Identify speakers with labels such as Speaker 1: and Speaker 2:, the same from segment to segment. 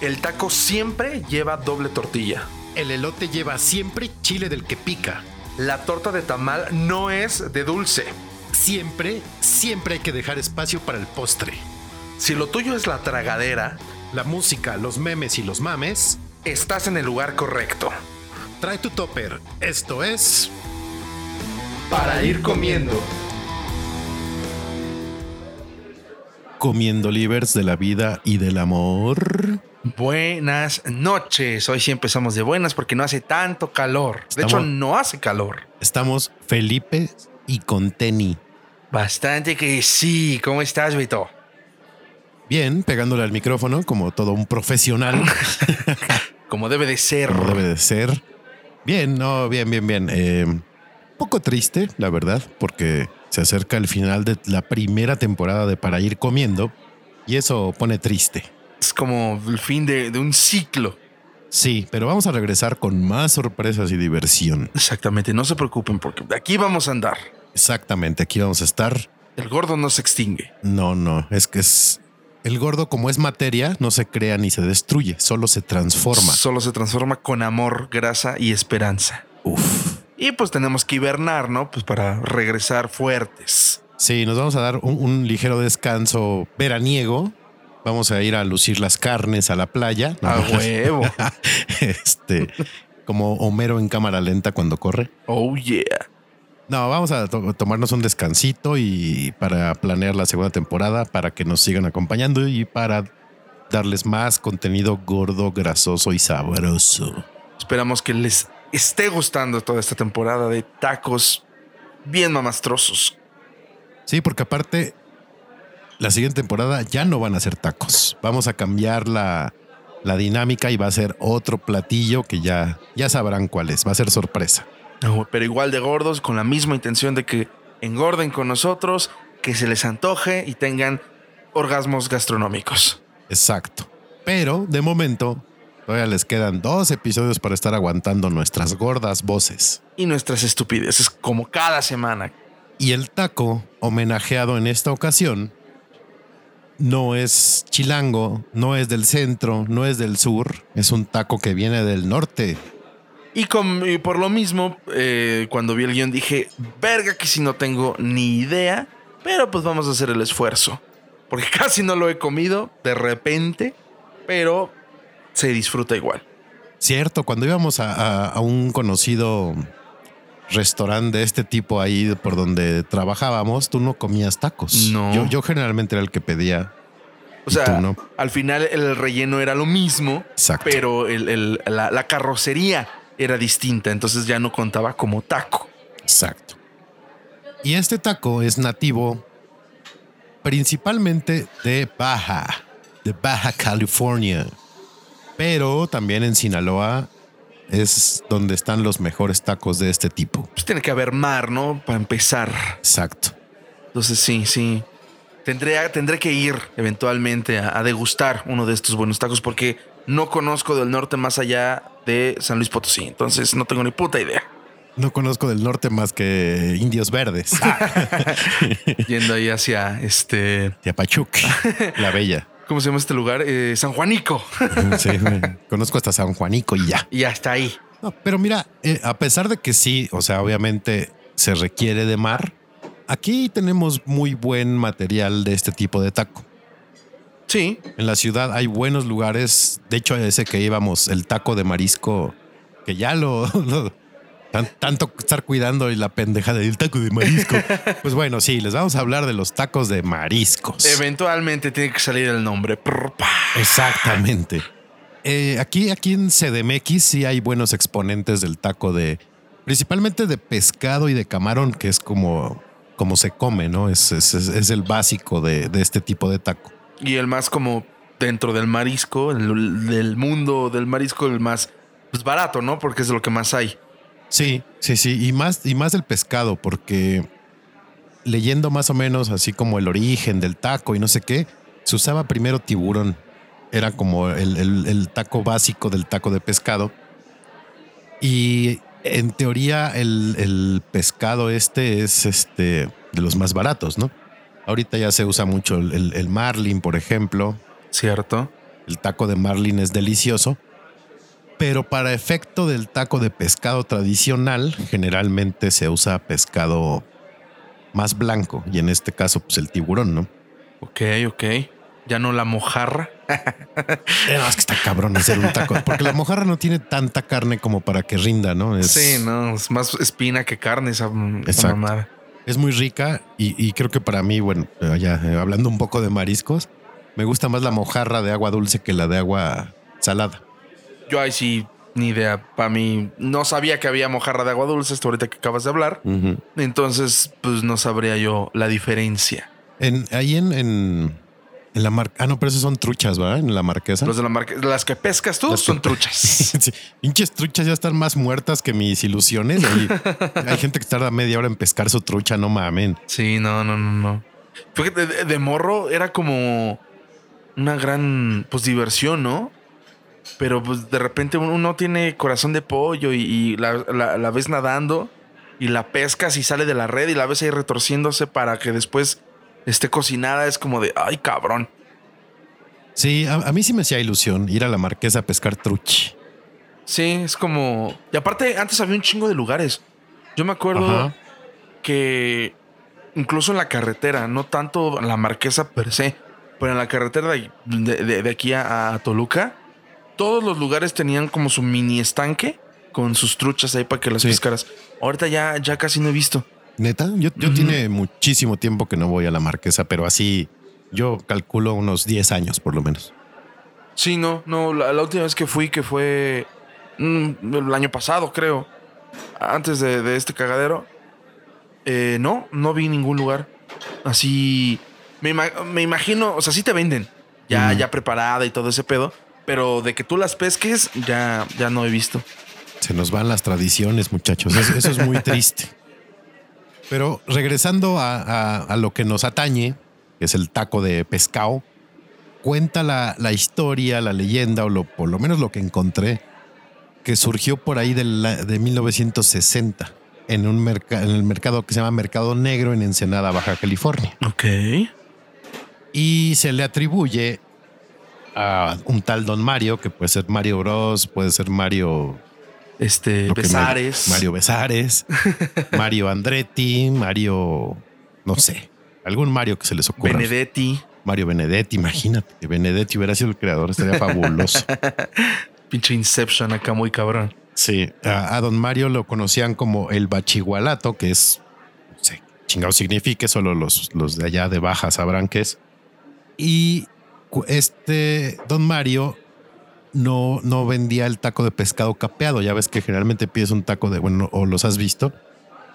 Speaker 1: El taco siempre lleva doble tortilla.
Speaker 2: El elote lleva siempre chile del que pica.
Speaker 1: La torta de tamal no es de dulce.
Speaker 2: Siempre, siempre hay que dejar espacio para el postre.
Speaker 1: Si lo tuyo es la tragadera,
Speaker 2: La música, los memes y los mames,
Speaker 1: estás en el lugar correcto.
Speaker 2: trae tu topper. Esto es...
Speaker 1: Para ir comiendo.
Speaker 2: Comiendo livers de la vida y del amor.
Speaker 1: Buenas noches. Hoy sí empezamos de buenas porque no hace tanto calor. De hecho, no hace calor.
Speaker 2: Estamos Felipe y con Teni.
Speaker 1: Bastante que sí. ¿Cómo estás, Vito?
Speaker 2: Bien, pegándole al micrófono como todo un profesional,
Speaker 1: Como debe de ser.
Speaker 2: como debe de ser. Bien, no, bien, bien, bien. Eh, un poco triste, la verdad, porque se acerca el final de la primera temporada de Para ir comiendo y eso pone triste.
Speaker 1: Es como el fin de, de un ciclo.
Speaker 2: Sí, pero vamos a regresar con más sorpresas y diversión.
Speaker 1: Exactamente. No se preocupen porque de aquí vamos a andar.
Speaker 2: Exactamente, aquí vamos a estar.
Speaker 1: El gordo no se extingue.
Speaker 2: No, no, es que es... El gordo como es materia, no se crea ni se destruye, solo se transforma.
Speaker 1: Solo se transforma con amor, grasa y esperanza.
Speaker 2: Uf.
Speaker 1: Y pues tenemos que hibernar, ¿no? Pues para regresar fuertes.
Speaker 2: Sí, nos vamos a dar un, un ligero descanso veraniego. Vamos a ir a lucir las carnes a la playa.
Speaker 1: A huevo.
Speaker 2: este, como Homero en cámara lenta cuando corre.
Speaker 1: Oh yeah.
Speaker 2: No, vamos a to- tomarnos un descansito y para planear la segunda temporada, para que nos sigan acompañando y para darles más contenido gordo, grasoso y sabroso.
Speaker 1: Esperamos que les esté gustando toda esta temporada de tacos bien mamastrosos.
Speaker 2: Sí, porque aparte, la siguiente temporada ya no van a ser tacos. Vamos a cambiar la, la dinámica y va a ser otro platillo que ya, ya sabrán cuál es. Va a ser sorpresa.
Speaker 1: No, pero igual de gordos, con la misma intención de que engorden con nosotros, que se les antoje y tengan orgasmos gastronómicos.
Speaker 2: Exacto. Pero de momento, todavía les quedan dos episodios para estar aguantando nuestras gordas voces.
Speaker 1: Y nuestras estupideces, como cada semana.
Speaker 2: Y el taco, homenajeado en esta ocasión, no es chilango, no es del centro, no es del sur, es un taco que viene del norte.
Speaker 1: Y, con- y por lo mismo, eh, cuando vi el guion dije, verga que si no tengo ni idea, pero pues vamos a hacer el esfuerzo. Porque casi no lo he comido de repente, pero se disfruta igual.
Speaker 2: Cierto, cuando íbamos a, a- a un conocido restaurante de este tipo ahí por donde trabajábamos, tú no comías tacos.
Speaker 1: No.
Speaker 2: Yo, yo generalmente era el que pedía.
Speaker 1: O sea,
Speaker 2: no.
Speaker 1: al final el relleno era lo mismo,
Speaker 2: Exacto.
Speaker 1: pero el- el- la, la carrocería era distinta, entonces ya no contaba como taco.
Speaker 2: Exacto. Y este taco es nativo principalmente de Baja, de Baja California. Pero también en Sinaloa es donde están los mejores tacos de este tipo.
Speaker 1: Pues tiene que haber mar, ¿no? Para empezar.
Speaker 2: Exacto.
Speaker 1: Entonces sí, sí. Tendré, tendré que ir eventualmente a, a degustar uno de estos buenos tacos porque no conozco del norte más allá de San Luis Potosí. Entonces no tengo ni puta idea.
Speaker 2: No conozco del norte más que indios verdes. Ah,
Speaker 1: Yendo ahí hacia este...
Speaker 2: Teapachuc, la bella.
Speaker 1: ¿Cómo se llama este lugar? Eh, San Juanico.
Speaker 2: Sí, conozco hasta San Juanico y ya.
Speaker 1: y hasta ahí.
Speaker 2: No, pero mira, eh, a pesar de que sí, o sea, obviamente se requiere de mar, aquí tenemos muy buen material de este tipo de taco.
Speaker 1: Sí,
Speaker 2: En la ciudad hay buenos lugares. De hecho, ese que íbamos, el taco de marisco, que ya lo, lo- tan- tanto estar cuidando y la pendejada del taco de marisco. Pues bueno, sí, les vamos a hablar de los tacos de mariscos.
Speaker 1: eventualmente tiene que salir el nombre.
Speaker 2: Exactamente. Eh, aquí, aquí en CDMX sí hay buenos exponentes del taco de, principalmente de pescado y de camarón, que es como, como se come, ¿no? Es, es- es- el básico de, de este tipo de taco.
Speaker 1: Y el más como dentro del marisco, el- del mundo del marisco, el más pues, barato, ¿no? Porque es lo que más hay.
Speaker 2: Sí, sí, sí. Y más, y más del pescado, porque leyendo más o menos así como el origen del taco y no sé qué, se usaba primero tiburón. Era como el, el- el taco básico del taco de pescado. Y en teoría el, el pescado este es este de los más baratos, ¿no? Ahorita ya se usa mucho el, el- el marlin, por ejemplo,
Speaker 1: ¿Cierto?
Speaker 2: El taco de marlin es delicioso, pero para efecto del taco de pescado tradicional, generalmente se usa pescado más blanco y en este caso, pues el tiburón, ¿no?
Speaker 1: Ok, ok. Ya no la mojarra.
Speaker 2: No, es que está cabrón hacer un taco, porque la mojarra no tiene tanta carne como para que rinda, ¿no? Es,
Speaker 1: Sí, no, es más espina que carne esa, esa mamada.
Speaker 2: es muy rica y, y creo que para mí, bueno, ya eh, hablando un poco de mariscos, me gusta más la mojarra de agua dulce que la de agua salada.
Speaker 1: Yo ahí sí, ni idea. Para mí, no sabía que había mojarra de agua dulce hasta ahorita que acabas de hablar. Entonces, pues no sabría yo la diferencia.
Speaker 2: En, ahí en, en, en la marca. Ah, no, pero esos son truchas, ¿verdad? En la marquesa.
Speaker 1: Los de la marca, las que pescas tú
Speaker 2: Las
Speaker 1: son truchas.
Speaker 2: Sí, pinches truchas ya están más muertas que mis ilusiones. Hay gente que tarda media hora en pescar su trucha, no mamen.
Speaker 1: Sí, no, no, no, no. Fíjate, de, de morro era como una gran, pues, diversión, ¿no? Pero pues de repente uno tiene corazón de pollo y, y la, la- la ves nadando y la pescas y sale de la red y la ves ahí retorciéndose para que después esté cocinada. Es como de, ay, cabrón.
Speaker 2: Sí, a, a mí sí me hacía ilusión ir a la marquesa a pescar truchi.
Speaker 1: Sí, es como... Y aparte, antes había un chingo de lugares. Yo me acuerdo
Speaker 2: Ajá.
Speaker 1: que incluso en la carretera, no tanto en la marquesa per se, pero en la carretera de, de- de- de aquí a, a Toluca, todos los lugares tenían como su mini estanque con sus truchas ahí para que las
Speaker 2: Sí.
Speaker 1: pescaras. Ahorita ya, ya casi no he visto.
Speaker 2: Neta, yo, yo tiene muchísimo tiempo que no voy a la marquesa, pero así yo calculo unos 10 años por lo menos.
Speaker 1: Sí, no, no, la, la última vez que fui, que fue mm, el año pasado, creo, antes de, de este cagadero, eh, no, no vi ningún lugar. Así, me, me imagino, o sea, sí te venden, ya, ya preparada y todo ese pedo, pero de que tú las pesques, ya, ya no he visto.
Speaker 2: Se nos van las tradiciones, muchachos. Eso, eso es muy triste. Pero regresando a, a- a lo que nos atañe, que es el taco de pescado, cuenta la, la historia, la leyenda, o lo, por lo menos lo que encontré, que surgió por ahí de, la- de 1960 en, un merca- en el mercado que se llama Mercado Negro en Ensenada, Baja California.
Speaker 1: Ok.
Speaker 2: Y se le atribuye a un tal Don Mario, que puede ser Mario Bros, puede ser Mario
Speaker 1: Este, Besares.
Speaker 2: Mario Besares, Mario Andretti, Mario, no sé, algún Mario que se les ocurra.
Speaker 1: Benedetti.
Speaker 2: Mario Benedetti, imagínate que Benedetti hubiera sido el creador, estaría fabuloso.
Speaker 1: Pinche Inception acá muy cabrón.
Speaker 2: Sí, a, a don Mario lo conocían como el bachigualato, que es, no sé, chingado signifique, solo los, los de allá de baja sabrán qué es. Y este don Mario no, no vendía el taco de pescado capeado. Ya ves que generalmente pides un taco de, bueno, o los has visto,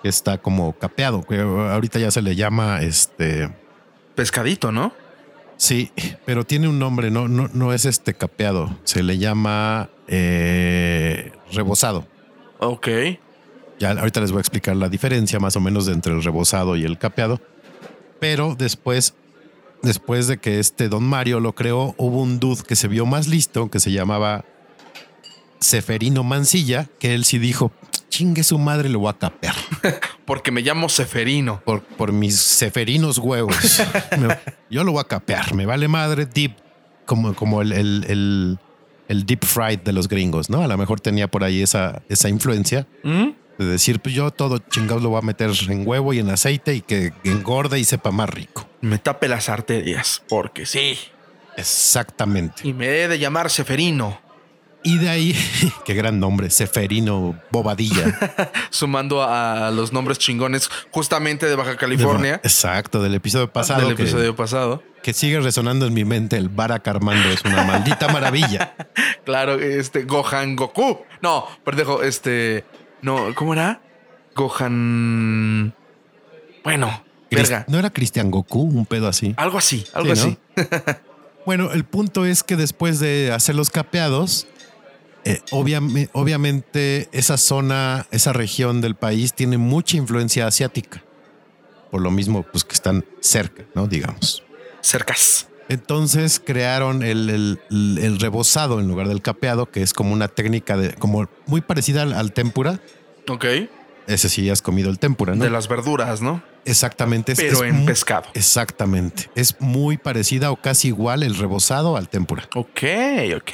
Speaker 2: que está como capeado. que ahorita ya se le llama este.
Speaker 1: Pescadito, ¿no?
Speaker 2: Sí, pero tiene un nombre, no, no, no es este capeado. Se le llama eh, rebozado.
Speaker 1: Ok.
Speaker 2: Ya ahorita les voy a explicar la diferencia más o menos de entre el rebozado y el capeado. Pero después, después de que este Don Mario lo creó, hubo un dude que se vio más listo, que se llamaba Seferino Mancilla, que él sí dijo, chingue su madre, lo voy a capear.
Speaker 1: Porque me llamo Seferino.
Speaker 2: Por, por mis seferinos huevos. Me- yo lo voy a capear. Me vale madre deep, como, como el, el, el, el deep fried de los gringos, ¿no? A lo mejor tenía por ahí esa, esa influencia
Speaker 1: ¿Mm?
Speaker 2: de decir, pues yo todo chingados lo voy a meter en huevo y en aceite y que engorde y sepa más rico.
Speaker 1: Me tape las arterias. Porque sí.
Speaker 2: Exactamente.
Speaker 1: Y me he de llamar Seferino.
Speaker 2: Y de ahí, qué gran nombre, Seferino Bobadilla.
Speaker 1: Sumando a los nombres chingones justamente de Baja California.
Speaker 2: Exacto, del episodio pasado.
Speaker 1: del
Speaker 2: que-
Speaker 1: episodio pasado.
Speaker 2: que, sigue resonando en mi mente. El Barack Armando es una maldita maravilla.
Speaker 1: Claro, este Gohan Goku. No, pendejo, este. No, ¿cómo era? Gohan. Bueno, verga.
Speaker 2: ¿No era Cristian Goku? Un pedo así.
Speaker 1: Algo así, algo
Speaker 2: Sí, ¿no?
Speaker 1: así.
Speaker 2: Bueno, el punto es que después de hacer los capeados, eh, obviame- obviamente esa zona, esa región del país tiene mucha influencia asiática. Por lo mismo, pues que están cerca, ¿no? Digamos.
Speaker 1: Cercas.
Speaker 2: Entonces crearon el- el rebozado en lugar del capeado, que es como una técnica de, como muy parecida al, al tempura.
Speaker 1: Ok.
Speaker 2: Ese sí has comido el tempura, ¿no?
Speaker 1: De las verduras, ¿no?
Speaker 2: Exactamente. es-
Speaker 1: pero
Speaker 2: es
Speaker 1: en
Speaker 2: muy-
Speaker 1: pescado.
Speaker 2: Exactamente. Es muy parecida o casi igual el rebozado al tempura.
Speaker 1: Ok, ok.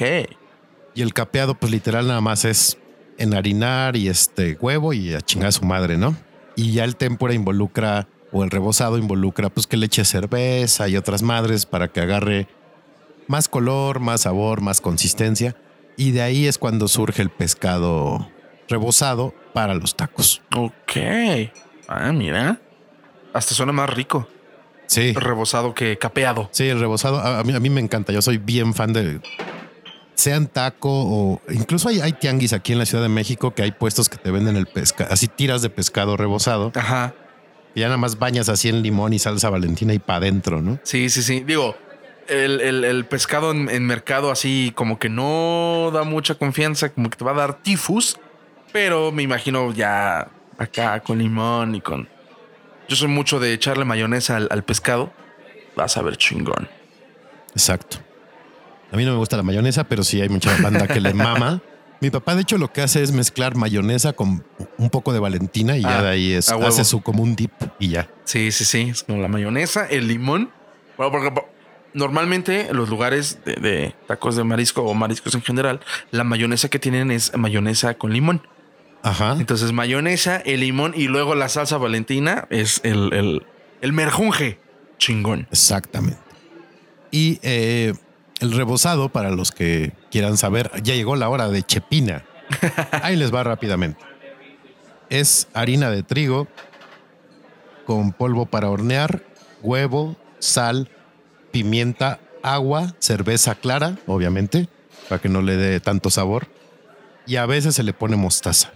Speaker 2: Y el capeado, pues literal nada más es enharinar y este huevo y a chingar a su madre, ¿no? Y ya el tempura involucra, o el rebozado involucra, pues que le eche cerveza y otras madres para que agarre más color, más sabor, más consistencia. Y de ahí es cuando surge el pescado rebozado para los tacos.
Speaker 1: Ok. Ah, mira. Hasta suena más rico.
Speaker 2: Sí.
Speaker 1: Rebozado que capeado.
Speaker 2: Sí, el rebozado a, mí, a mí me encanta. Yo soy bien fan de sean taco o incluso hay, hay tianguis aquí en la Ciudad de México que hay puestos que te venden el pescado, así tiras de pescado rebozado
Speaker 1: Ajá.
Speaker 2: y ya nada más bañas así en limón y salsa valentina y para adentro, ¿no?
Speaker 1: Sí, sí, sí. Digo, el, el- el pescado en, en mercado así como que no da mucha confianza, como que te va a dar tifus, pero me imagino ya acá con limón y con... Yo soy mucho de echarle mayonesa al, al pescado. Vas a ver chingón.
Speaker 2: Exacto. A mí no me gusta la mayonesa, pero sí hay mucha banda que le mama. Mi papá, de hecho, lo que hace es mezclar mayonesa con un poco de Valentina y ya
Speaker 1: Ah,
Speaker 2: de ahí es, hace su como un dip y ya.
Speaker 1: Sí, sí, sí. Es como la mayonesa, el limón. Bueno, porque po- normalmente en los lugares de, de tacos de marisco o mariscos en general, la mayonesa que tienen es mayonesa con limón.
Speaker 2: Ajá.
Speaker 1: Entonces, mayonesa, el limón y luego la salsa valentina es el, el, el merjunje. Chingón.
Speaker 2: Exactamente. Y eh, el rebozado, para los que quieran saber, ya llegó la hora de chepina. Ahí les va rápidamente. Es harina de trigo con polvo para hornear, huevo, sal, pimienta, agua, cerveza clara, obviamente, para que no le dé tanto sabor. Y a veces se le pone mostaza.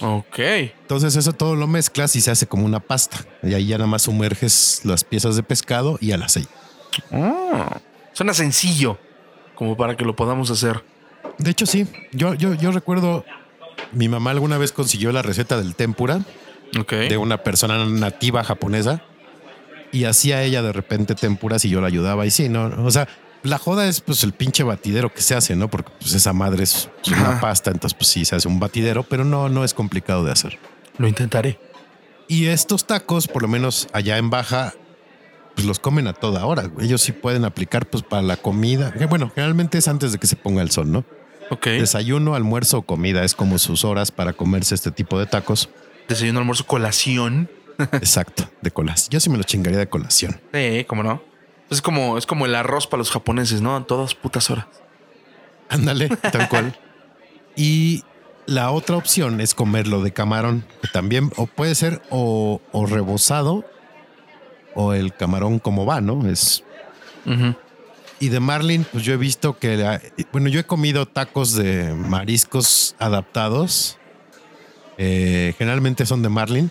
Speaker 1: Ok.
Speaker 2: Entonces eso todo lo mezclas y se hace como una pasta. Y ahí ya nada más sumerges las piezas de pescado y al aceite.
Speaker 1: Ah, suena sencillo como para que lo podamos hacer.
Speaker 2: De hecho, sí. Yo, yo, yo recuerdo, mi mamá alguna vez consiguió la receta del tempura de una persona nativa japonesa y hacía ella de repente tempuras y yo la ayudaba. Y sí, no, o sea, la joda es pues el pinche batidero que se hace, ¿no? Porque pues esa madre es una pasta, entonces pues sí se hace un batidero, pero no, no es complicado de hacer.
Speaker 1: Lo intentaré.
Speaker 2: Y estos tacos, por lo menos allá en Baja, pues los comen a toda hora. Ellos sí pueden aplicar pues para la comida. Que, bueno, generalmente es antes de que se ponga el sol, ¿no?
Speaker 1: Ok.
Speaker 2: Desayuno, almuerzo o comida es como sus horas para comerse este tipo de tacos.
Speaker 1: Desayuno, almuerzo, colación.
Speaker 2: Exacto, de colación. Yo sí me lo chingaría de colación.
Speaker 1: Sí, cómo no. Es como, es como el arroz para los japoneses, ¿no? A todas putas horas.
Speaker 2: Ándale, tal cual. Y la otra opción es comerlo de camarón, que también o puede ser o, o rebozado o el camarón como va, ¿no? Es. Y de Marlin, pues yo he visto que, la- bueno, yo he comido tacos de mariscos adaptados. Eh, generalmente son de Marlin,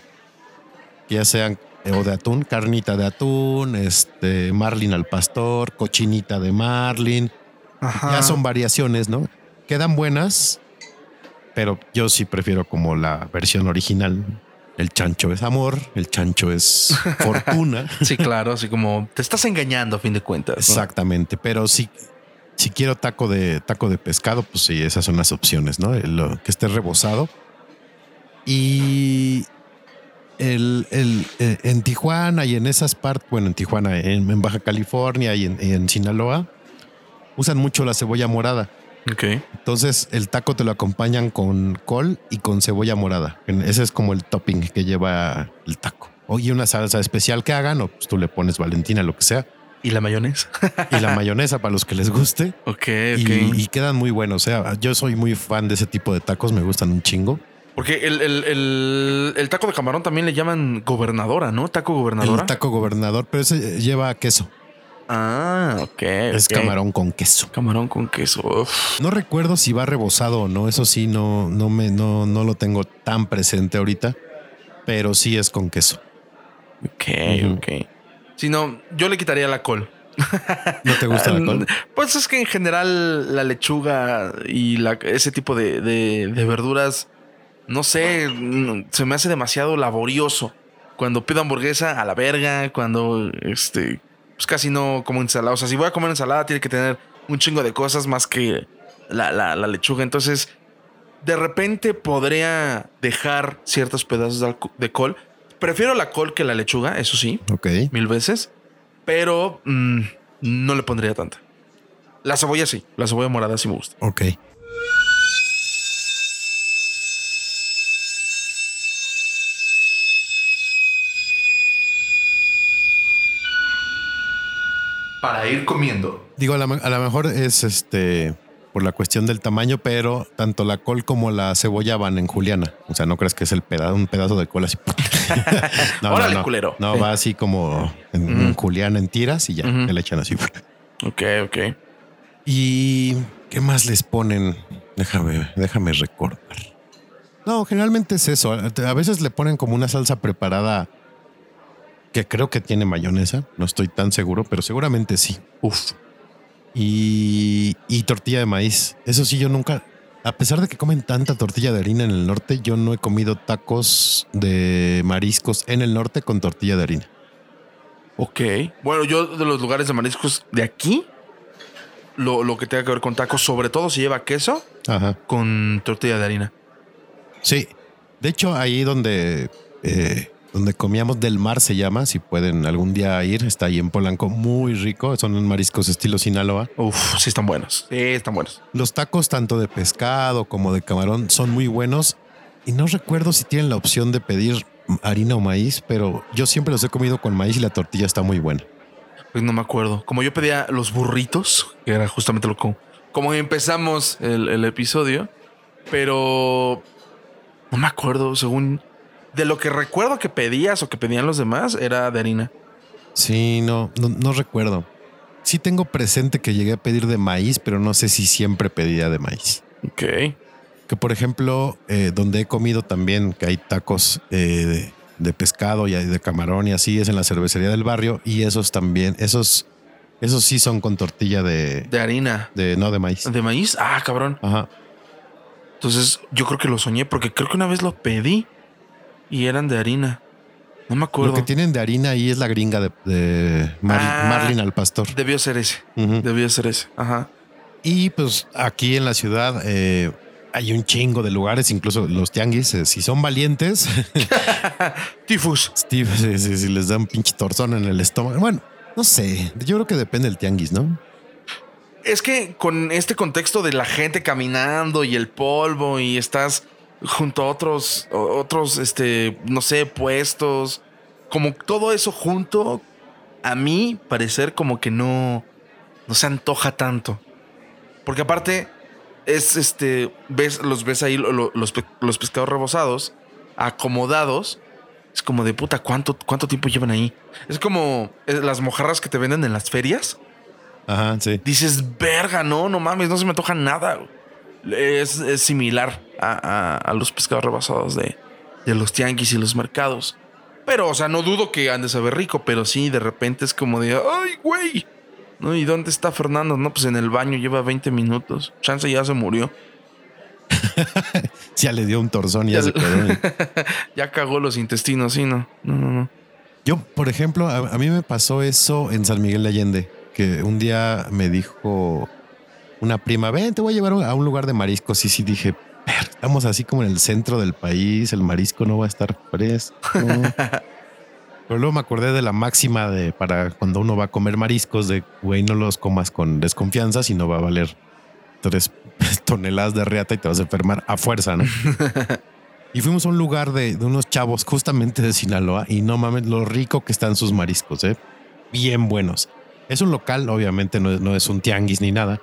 Speaker 2: ya sean o de atún, carnita de atún, este Marlin al pastor, cochinita de Marlin.
Speaker 1: Ajá.
Speaker 2: Ya son variaciones, ¿no? Quedan buenas, pero yo sí prefiero como la versión original. El chancho es amor, el chancho es fortuna.
Speaker 1: Sí, claro, así como te estás engañando a fin de cuentas. ¿no?
Speaker 2: Exactamente, pero si, si quiero taco de taco de pescado, pues sí, esas son las opciones, ¿no? Lo que esté rebozado. Y el, el, eh, en Tijuana y en esas partes, bueno, en Tijuana, en, en Baja California y en, y en Sinaloa, usan mucho la cebolla morada.
Speaker 1: Ok.
Speaker 2: Entonces el taco te lo acompañan con col y con cebolla morada. Ese es como el topping que lleva el taco. O y una salsa especial que hagan, o pues tú le pones Valentina, lo que sea
Speaker 1: ¿Y la mayonesa?
Speaker 2: y la mayonesa para los que les guste.
Speaker 1: ok, ok.
Speaker 2: Y, y quedan muy buenos. O sea, yo soy muy fan de ese tipo de tacos, me gustan un chingo.
Speaker 1: Porque el, el- el- el taco de camarón también le llaman gobernadora, ¿no? Taco gobernadora.
Speaker 2: El taco gobernador, pero ese lleva queso.
Speaker 1: Ah, ok.
Speaker 2: Es camarón con queso.
Speaker 1: Camarón con queso. Uf.
Speaker 2: No recuerdo si va rebozado o no. Eso sí, no, no me, no, no lo tengo tan presente ahorita, pero sí es con queso.
Speaker 1: Ok,
Speaker 2: Ujú.
Speaker 1: ok. Si no, yo le quitaría la col.
Speaker 2: ¿No te gusta la col?
Speaker 1: Pues es que en general la lechuga y la, ese tipo de, de- de verduras, no sé, se me hace demasiado laborioso. Cuando pido hamburguesa, a la verga. Cuando, este, pues casi no como ensalada. O sea, si voy a comer ensalada, tiene que tener un chingo de cosas más que la, la- la lechuga. Entonces, de repente podría dejar ciertos pedazos de col, Prefiero la col que la lechuga, eso sí,
Speaker 2: Ok.
Speaker 1: mil veces. Pero mm, no le pondría tanta. La cebolla sí, la cebolla morada sí me gusta.
Speaker 2: Ok.
Speaker 1: Para ir comiendo.
Speaker 2: Digo, a lo mejor es este por la cuestión del tamaño, pero tanto la col como la cebolla van en juliana. O sea, no crees que es el pedazo, un pedazo de col así. no,
Speaker 1: Órale,
Speaker 2: no, no.
Speaker 1: culero.
Speaker 2: No, va así como en, en juliana en tiras y ya, que le echan así.
Speaker 1: Ok, ok.
Speaker 2: ¿Y qué más les ponen? Déjame, déjame recordar. No, generalmente es eso. A veces le ponen como una salsa preparada que creo que tiene mayonesa. No estoy tan seguro, pero seguramente sí.
Speaker 1: Uf.
Speaker 2: Y, y tortilla de maíz. Eso sí, yo nunca, a pesar de que comen tanta tortilla de harina en el norte, yo no he comido tacos de mariscos en el norte con tortilla de harina.
Speaker 1: Ok. Bueno, yo de los lugares de mariscos de aquí, lo, lo que tenga que ver con tacos, sobre todo si lleva queso,
Speaker 2: Ajá.
Speaker 1: con tortilla de harina.
Speaker 2: Sí. De hecho, ahí donde, eh, donde comíamos del mar se llama, si pueden algún día ir, está ahí en Polanco, muy rico. Son mariscos estilo Sinaloa.
Speaker 1: Uf, sí están buenos. Sí, están buenos.
Speaker 2: Los tacos, tanto de pescado como de camarón, son muy buenos. Y no recuerdo si tienen la opción de pedir harina o maíz, pero yo siempre los he comido con maíz y la tortilla está muy buena.
Speaker 1: Pues no me acuerdo. Como yo pedía los burritos, que era justamente lo como, como empezamos el, el episodio, pero no me acuerdo, según de lo que recuerdo que pedías o que pedían los demás, era de harina.
Speaker 2: Sí, no, no, no recuerdo. Sí tengo presente que llegué a pedir de maíz, pero no sé si siempre pedía de maíz.
Speaker 1: Ok.
Speaker 2: Que por ejemplo, eh, donde he comido también, que hay tacos eh, de, de pescado y de camarón y así, es en la cervecería del barrio. Y esos también, esos, esos sí son con tortilla de,
Speaker 1: De harina.
Speaker 2: de no de maíz.
Speaker 1: ¿De maíz? Ah, cabrón.
Speaker 2: Ajá.
Speaker 1: Entonces yo creo que lo soñé porque creo que una vez lo pedí y eran de harina. No me
Speaker 2: Lo
Speaker 1: acuerdo.
Speaker 2: que tienen de harina ahí es la gringa de, de Mar-
Speaker 1: Ah.
Speaker 2: Marlin al pastor.
Speaker 1: Debió ser ese. Debió ser ese. Ajá.
Speaker 2: Y pues aquí en la ciudad eh, hay un chingo de lugares, incluso los tianguis, eh, si son valientes,
Speaker 1: Tifus.
Speaker 2: Steve, si, si- si les da un pinche torzón en el estómago. Bueno, no sé, yo creo que depende del tianguis, ¿no?
Speaker 1: Es que con este contexto de la gente caminando y el polvo y estás junto a otros, otros, este, no sé, puestos, como todo eso junto, a mí parecer como que no, no se antoja tanto. Porque aparte es este, ves, los ves ahí lo- lo- los, los pescados rebozados, acomodados. Es como de puta, ¿cuánto, cuánto tiempo llevan ahí? Es como eh, las mojarras que te venden en las ferias
Speaker 2: Ajá, sí.
Speaker 1: dices, verga, no, no mames, no se me antoja nada. Es, es similar a, a- a los pescados rebasados de, de los tianguis y los mercados. Pero, o sea, no dudo que han de saber rico, pero sí, de repente es como de, ay, güey. ¿No? ¿Y dónde está Fernando? No, pues en el baño lleva 20 minutos. Chance ya se murió.
Speaker 2: Ya le dio un torzón y ya
Speaker 1: Ya
Speaker 2: se quedó.
Speaker 1: Ya cagó los intestinos, sí, no. No, no, no.
Speaker 2: Yo, por ejemplo, a, a mí me pasó eso en San Miguel de Allende, que un día me dijo una prima, ven, te voy a llevar a un lugar de mariscos. Y sí dije, "Ver, estamos así como en el centro del país, el marisco no va a estar fresco. Pero luego me acordé de la máxima de para cuando uno va a comer mariscos, de güey, no los comas con desconfianza, sino va a valer tres toneladas de reata y te vas a enfermar a fuerza, ¿no? Y fuimos a un lugar de, de unos chavos justamente de Sinaloa y no mames lo rico que están sus mariscos, ¿eh? Bien buenos. Es un local, obviamente no es, no es un tianguis ni nada.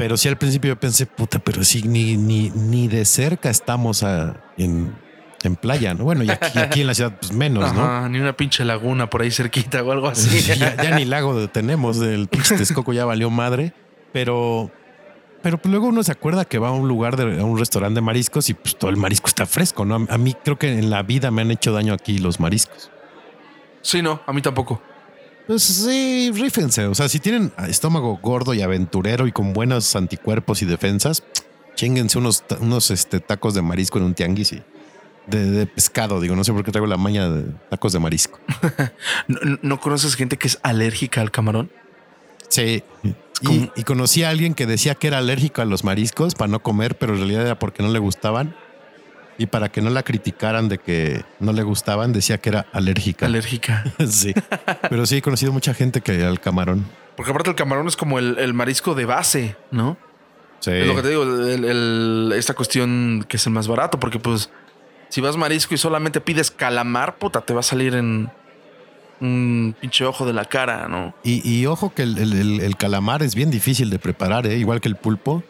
Speaker 2: Pero sí al principio yo pensé, puta, pero sí, ni, ni, ni de cerca estamos a- en, en playa, ¿no? Bueno, y aquí, aquí en la ciudad, pues menos, ¿no?
Speaker 1: Ajá, ni una pinche laguna por ahí cerquita o algo así.
Speaker 2: Sí, ya, ya ni lago tenemos, el pinche Texcoco ya valió madre, pero, pero pues luego uno se acuerda que va a un lugar, de, a un restaurante de mariscos y pues todo el marisco está fresco, ¿no? A, a mí creo que en la vida me han hecho daño aquí los mariscos.
Speaker 1: Sí, no, a mí tampoco.
Speaker 2: Pues sí, rífense. O sea, si tienen estómago gordo y aventurero y con buenos anticuerpos y defensas, chinguense unos, unos este, tacos de marisco en un tianguis y de, de pescado. Digo, no sé por qué traigo la maña de tacos de marisco.
Speaker 1: ¿No, no conoces gente que es alérgica al camarón?
Speaker 2: Sí. Y, y conocí a alguien que decía que era alérgico a los mariscos para no comer, pero en realidad era porque no le gustaban. Y para que no la criticaran de que no le gustaban, decía que era alérgica.
Speaker 1: Alérgica.
Speaker 2: sí. Pero sí he conocido mucha gente que al camarón.
Speaker 1: Porque aparte el camarón es como el, el marisco de base, ¿no?
Speaker 2: Sí.
Speaker 1: Es lo que te digo, el- el- esta cuestión que es el más barato, porque pues si vas marisco y solamente pides calamar, puta, te va a salir en un pinche ojo de la cara, ¿no?
Speaker 2: Y, y ojo que el, el- el- el calamar es bien difícil de preparar, ¿eh? igual que el pulpo.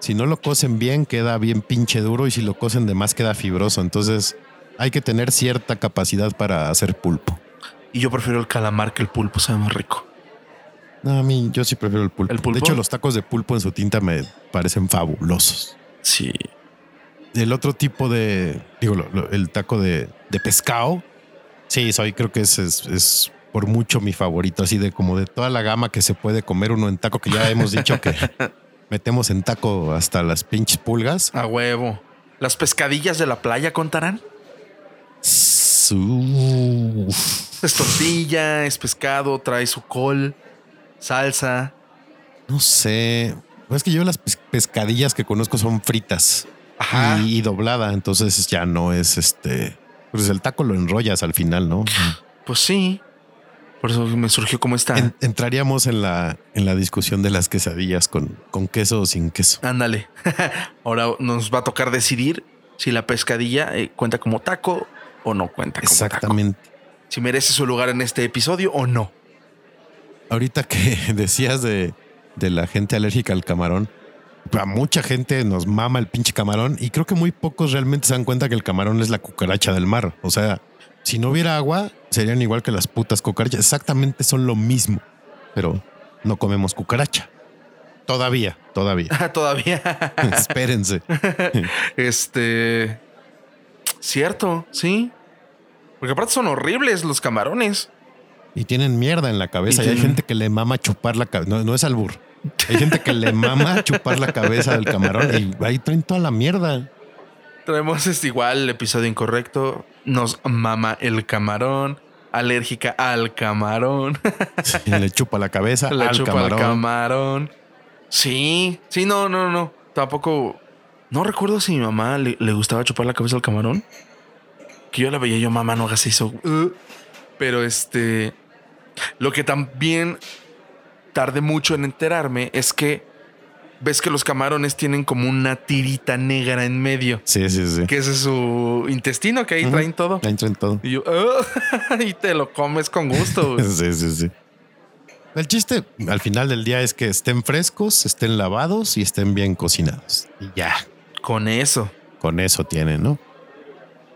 Speaker 2: Si no lo cocen bien, queda bien pinche duro y si lo cocen de más, queda fibroso. Entonces hay que tener cierta capacidad para hacer pulpo.
Speaker 1: Y yo prefiero el calamar que el pulpo, sabe más rico.
Speaker 2: No, a mí yo sí prefiero el pulpo.
Speaker 1: ¿El pulpo?
Speaker 2: De hecho, los tacos de pulpo en su tinta me parecen fabulosos.
Speaker 1: Sí.
Speaker 2: El otro tipo de, digo, el taco de, de pescado, sí, soy, creo que es, es, es por mucho mi favorito, así de como de toda la gama que se puede comer uno en taco, que ya hemos dicho que metemos en taco hasta las pinches pulgas.
Speaker 1: A huevo. ¿Las pescadillas de la playa contarán?
Speaker 2: Uf.
Speaker 1: Es tortilla, es pescado, trae su col, salsa.
Speaker 2: No sé, es que yo las pes- pescadillas que conozco son fritas
Speaker 1: Ajá.
Speaker 2: y, y doblada, entonces ya no es este, pues el taco lo enrollas al final, ¿no?
Speaker 1: Pues sí. Por eso me surgió como esta.
Speaker 2: En- entraríamos en la, en la discusión de las quesadillas con, con queso o sin queso.
Speaker 1: Ándale. Ahora nos va a tocar decidir si la pescadilla eh, cuenta como taco o no cuenta como taco.
Speaker 2: Exactamente.
Speaker 1: Si merece su lugar en este episodio o no.
Speaker 2: Ahorita que decías de, de la gente alérgica al camarón, a mucha gente nos mama el pinche camarón y creo que muy pocos realmente se dan cuenta que el camarón es la cucaracha del mar. O sea, si no hubiera agua, serían igual que las putas cucarachas. Exactamente son lo mismo, pero no comemos cucaracha. Todavía, todavía.
Speaker 1: Todavía.
Speaker 2: Espérense.
Speaker 1: este. Cierto, sí. Porque aparte son horribles los camarones.
Speaker 2: Y tienen mierda en la cabeza.
Speaker 1: Y
Speaker 2: Y, hay gente que le mama chupar la cabeza. No, no es albur. Hay gente que le mama chupar la cabeza del camarón y ahí traen toda la mierda.
Speaker 1: Traemos este igual el episodio incorrecto. Nos mama el camarón. Alérgica al camarón.
Speaker 2: Le chupa la cabeza
Speaker 1: Le
Speaker 2: al
Speaker 1: chupa
Speaker 2: camarón.
Speaker 1: el camarón. Sí, sí, no, no, no. Tampoco. No recuerdo si mi mamá le, le gustaba chupar la cabeza al camarón. Que yo la veía yo, mamá, no hagas eso. Uh. Pero este. Lo que también tardé mucho en enterarme es que ves que los camarones tienen como una tirita negra en medio.
Speaker 2: Sí, sí, sí.
Speaker 1: Que ese es su intestino, que ahí traen todo.
Speaker 2: Ahí traen todo.
Speaker 1: Y yo, "Ah", y te lo comes con gusto.
Speaker 2: Sí, sí, sí. El chiste al final del día es que estén frescos, estén lavados y estén bien cocinados. Y ya,
Speaker 1: con eso.
Speaker 2: con eso tienen, ¿no?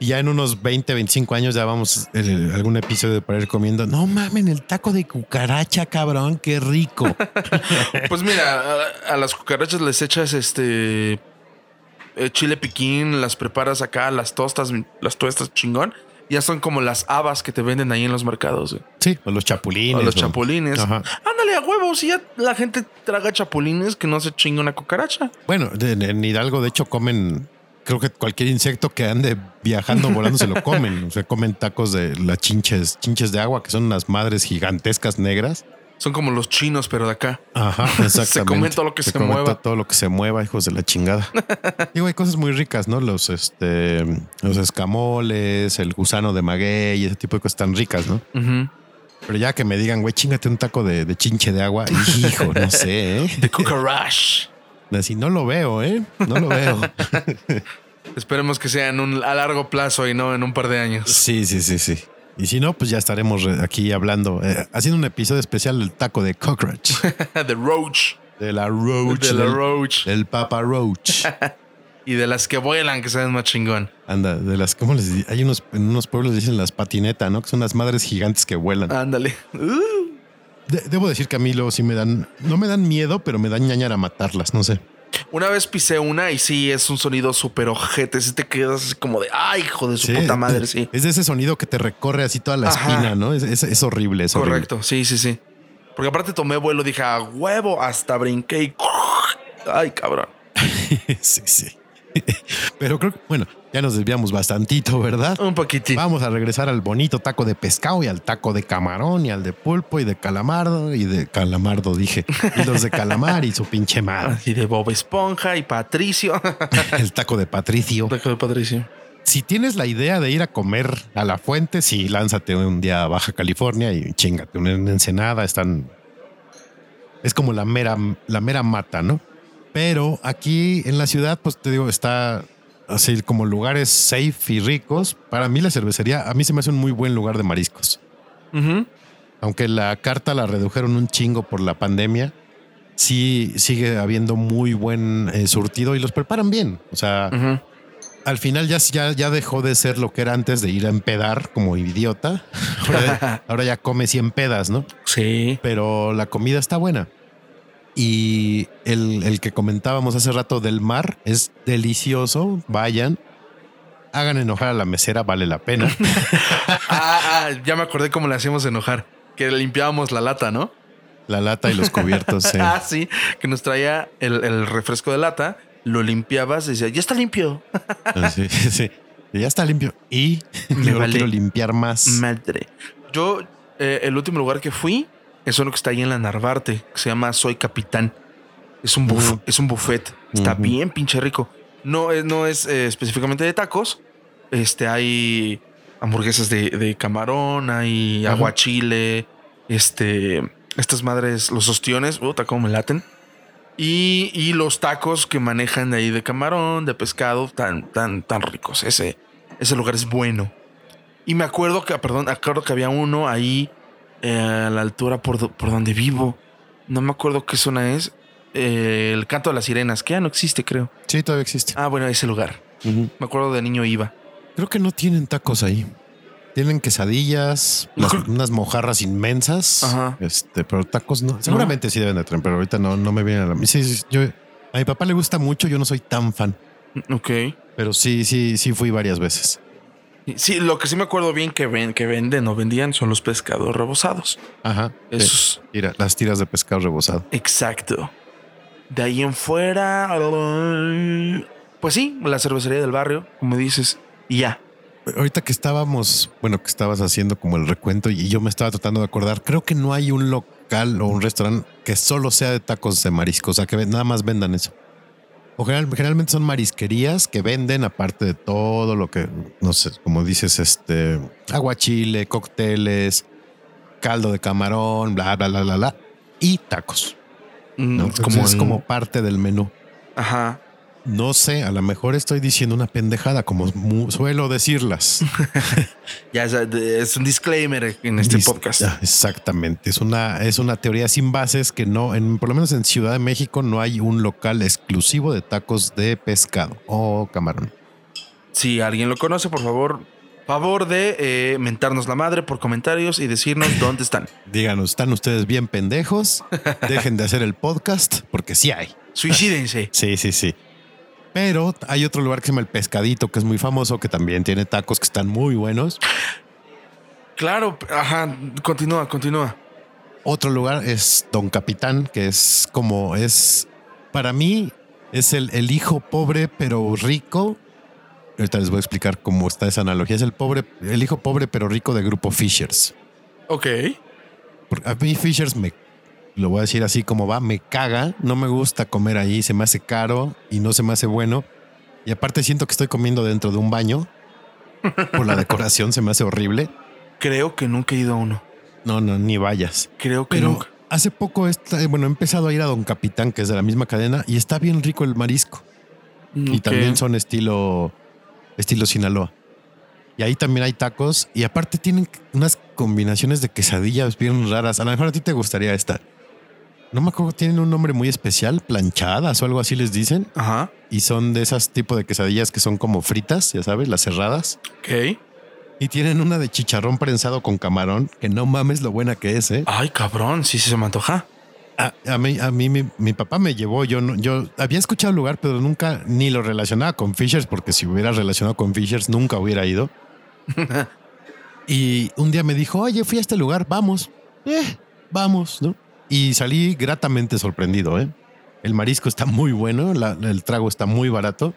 Speaker 2: Y ya en unos 20, 25 años ya vamos eh, algún episodio para ir comiendo. No mamen, el taco de cucaracha, cabrón, qué rico.
Speaker 1: Pues mira, a, a las cucarachas les echas este eh, chile piquín, las preparas acá, las tostas, las tuestas chingón. Ya son como las habas que te venden ahí en los mercados. güey.
Speaker 2: Sí, o los chapulines.
Speaker 1: O los
Speaker 2: o-
Speaker 1: chapulines.
Speaker 2: Ajá.
Speaker 1: Ándale a huevos, si ya la gente traga chapulines que no se chinga una cucaracha.
Speaker 2: Bueno, en Hidalgo, de hecho, comen. Creo que cualquier insecto que ande viajando, volando, se lo comen. O sea, comen tacos de las chinches, chinches de agua, que son unas madres gigantescas negras.
Speaker 1: Son como los chinos, pero de acá.
Speaker 2: Ajá, exactamente.
Speaker 1: Se comen todo lo que se
Speaker 2: comen
Speaker 1: mueva.
Speaker 2: to- Todo lo que se mueva, hijos de la chingada. Digo, hay cosas muy ricas, ¿no? Los, este, los escamoles, el gusano de maguey, ese tipo de cosas tan ricas, ¿no?
Speaker 1: Ujú.
Speaker 2: Pero ya que me digan, güey, chingate un taco de, de chinche de agua, hijo, no sé, ¿eh?
Speaker 1: De cucaracha.
Speaker 2: Así no lo veo, ¿eh? No lo veo.
Speaker 1: Esperemos que sea en un, a largo plazo y no en un par de años.
Speaker 2: Sí, sí, sí, sí. Y si no, pues ya estaremos re- aquí hablando, eh, haciendo un episodio especial del taco de cockroach,
Speaker 1: de Roach.
Speaker 2: de la roach,
Speaker 1: De la
Speaker 2: del,
Speaker 1: Roach.
Speaker 2: del papa roach.
Speaker 1: Y de las que vuelan, que saben más chingón.
Speaker 2: Anda, de las, ¿cómo les Hay unos, en unos pueblos dicen las patinetas, ¿no? Que son las madres gigantes que vuelan.
Speaker 1: Ándale. Uh.
Speaker 2: De- debo decir que a mí luego sí me dan, no me dan miedo, pero me dan ñañara matarlas, no sé.
Speaker 1: Una vez pisé una y sí, es un sonido súper ojete. Si te quedas así como de, ay, hijo de su
Speaker 2: Sí,
Speaker 1: puta madre, sí.
Speaker 2: Es de ese sonido que te recorre así toda la
Speaker 1: Ajá.
Speaker 2: espina, ¿no? Es, es- es horrible, es horrible.
Speaker 1: Correcto, sí, sí, sí. Porque aparte tomé vuelo, dije, a huevo, hasta brinqué y... Ay, cabrón.
Speaker 2: sí, sí. Pero creo que, bueno, ya nos desviamos bastantito, ¿verdad?
Speaker 1: Un poquitín.
Speaker 2: Vamos a regresar al bonito taco de pescado y al taco de camarón y al de pulpo y de calamardo y de calamardo, dije. Y los de calamar y su pinche madre.
Speaker 1: Y de Bob Esponja y Patricio.
Speaker 2: El taco de Patricio.
Speaker 1: Taco de Patricio.
Speaker 2: si tienes la idea de ir a comer a la fuente, sí, lánzate un día a Baja California y chingate una ensenada. Están. Es como la mera, la mera mata, ¿no? Pero aquí en la ciudad, pues te digo, está así como lugares safe y ricos. Para mí la cervecería, a mí se me hace un muy buen lugar de mariscos. Aunque la carta la redujeron un chingo por la pandemia, sí sigue habiendo muy buen eh, surtido y los preparan bien. O sea, al final ya, ya, ya dejó de ser lo que era antes de ir a empedar como idiota. Ahora, ya come 100 pedas, ¿no?
Speaker 1: Sí.
Speaker 2: Pero la comida está buena. Y el, el, que comentábamos hace rato del mar es delicioso. Vayan, hagan enojar a la mesera, vale la pena.
Speaker 1: Ah, ah, ya me acordé cómo le hacíamos enojar, que limpiábamos la lata, ¿no?
Speaker 2: La lata y los cubiertos.
Speaker 1: Sí. ah, sí, que nos traía el, el refresco de lata lo limpiabas y decía, ya está limpio.
Speaker 2: Ah, sí, sí, ya está limpio. Y me vale quiero limpiar más.
Speaker 1: Madre. Yo, eh, el último lugar que fui es uno que está ahí en la Narvarte, que se llama Soy Capitán. Es un, es un buffet. Está bien pinche rico. No es, no es eh, específicamente de tacos. Este, hay hamburguesas de, camarón, hay aguachile, este, estas madres, los ostiones, puta, cómo me laten. Y, los tacos que manejan de ahí de camarón, de pescado, tan, tan, tan ricos. Ese, ese lugar es bueno. Y me acuerdo que, perdón, acuerdo que había uno ahí eh, a la altura por, por, donde vivo. No me acuerdo qué zona es. Eh, el canto de las sirenas, que ya no existe, creo.
Speaker 2: Sí, todavía existe.
Speaker 1: Ah, bueno, ese lugar. Me acuerdo de niño iba.
Speaker 2: Creo que no tienen tacos ahí. Tienen quesadillas, unas mojarras inmensas. Ajá. Este, pero tacos no. Seguramente sí deben de tener, pero ahorita no, no me viene a la. Sí, sí, yo, a mi papá le gusta mucho, yo no soy tan fan.
Speaker 1: Ok.
Speaker 2: Pero sí, sí, sí fui varias veces.
Speaker 1: Sí, lo que sí me acuerdo bien que, ven, que venden o vendían son los pescados rebozados.
Speaker 2: Ajá. Esos. Mira, las tiras de pescado rebozado.
Speaker 1: Exacto. De ahí en fuera. Pues sí, la cervecería del barrio, como dices, y ya
Speaker 2: ahorita que estábamos, bueno, que estabas haciendo como el recuento y yo me estaba tratando de acordar, creo que no hay un local o un restaurante que solo sea de tacos de mariscos, o sea, que nada más vendan eso. O generalmente son marisquerías que venden, aparte de todo lo que, no sé, como dices, este, aguachile, cócteles, caldo de camarón, bla, bla, bla, bla, bla, y tacos. Mm, como, es como parte del menú.
Speaker 1: Ajá.
Speaker 2: No sé, a lo mejor estoy diciendo una pendejada, como suelo decirlas.
Speaker 1: ya es, un disclaimer en este podcast.
Speaker 2: Exactamente. Es una, es una teoría sin bases que no, en, por lo menos en Ciudad de México, no hay un local exclusivo de tacos de pescado o camarón.
Speaker 1: Si alguien lo conoce, por favor, favor de eh, mentarnos la madre por comentarios y decirnos dónde están.
Speaker 2: Díganos, ¿están ustedes bien pendejos? Dejen de hacer el podcast porque sí hay.
Speaker 1: Suicídense.
Speaker 2: sí, sí, sí. Pero hay otro lugar que se llama El Pescadito, que es muy famoso, que también tiene tacos que están muy buenos.
Speaker 1: Claro, ajá, continúa, continúa.
Speaker 2: Otro lugar es Don Capitán, que es como es, para mí, es el, el hijo pobre pero rico. Ahorita les voy a explicar cómo está esa analogía. Es el pobre, el hijo pobre pero rico de grupo Fishers.
Speaker 1: Ok.
Speaker 2: a mí Fishers me lo voy a decir así como va, me caga, no me gusta comer ahí, se me hace caro y no se me hace bueno. Y aparte siento que estoy comiendo dentro de un baño. Por la decoración se me hace horrible.
Speaker 1: Creo que nunca he ido a uno.
Speaker 2: No, no, ni vayas.
Speaker 1: Creo que nunca.
Speaker 2: Hace poco, está, bueno, he empezado a ir a Don Capitán, que es de la misma cadena, y está bien rico el marisco. Y también son estilo, estilo Sinaloa. Y ahí también hay tacos. Y aparte tienen unas combinaciones de quesadillas bien raras. A lo mejor a ti te gustaría esta no me acuerdo, tienen un nombre muy especial, planchadas o algo así les dicen.
Speaker 1: Ajá.
Speaker 2: Y son de esas tipo de quesadillas que son como fritas, ya sabes, las cerradas.
Speaker 1: Ok.
Speaker 2: Y tienen una de chicharrón prensado con camarón, que no mames lo buena que es, ¿eh?
Speaker 1: Ay, cabrón, sí, sí se me antoja.
Speaker 2: A, mí, a mí mi, papá me llevó, yo, no, yo había escuchado el lugar, pero nunca ni lo relacionaba con Fishers, porque si hubiera relacionado con Fishers nunca hubiera ido. y un día me dijo, oye, fui a este lugar, vamos. Eh, vamos, ¿no? Y salí gratamente sorprendido. ¿eh? El marisco está muy bueno, el trago está muy barato.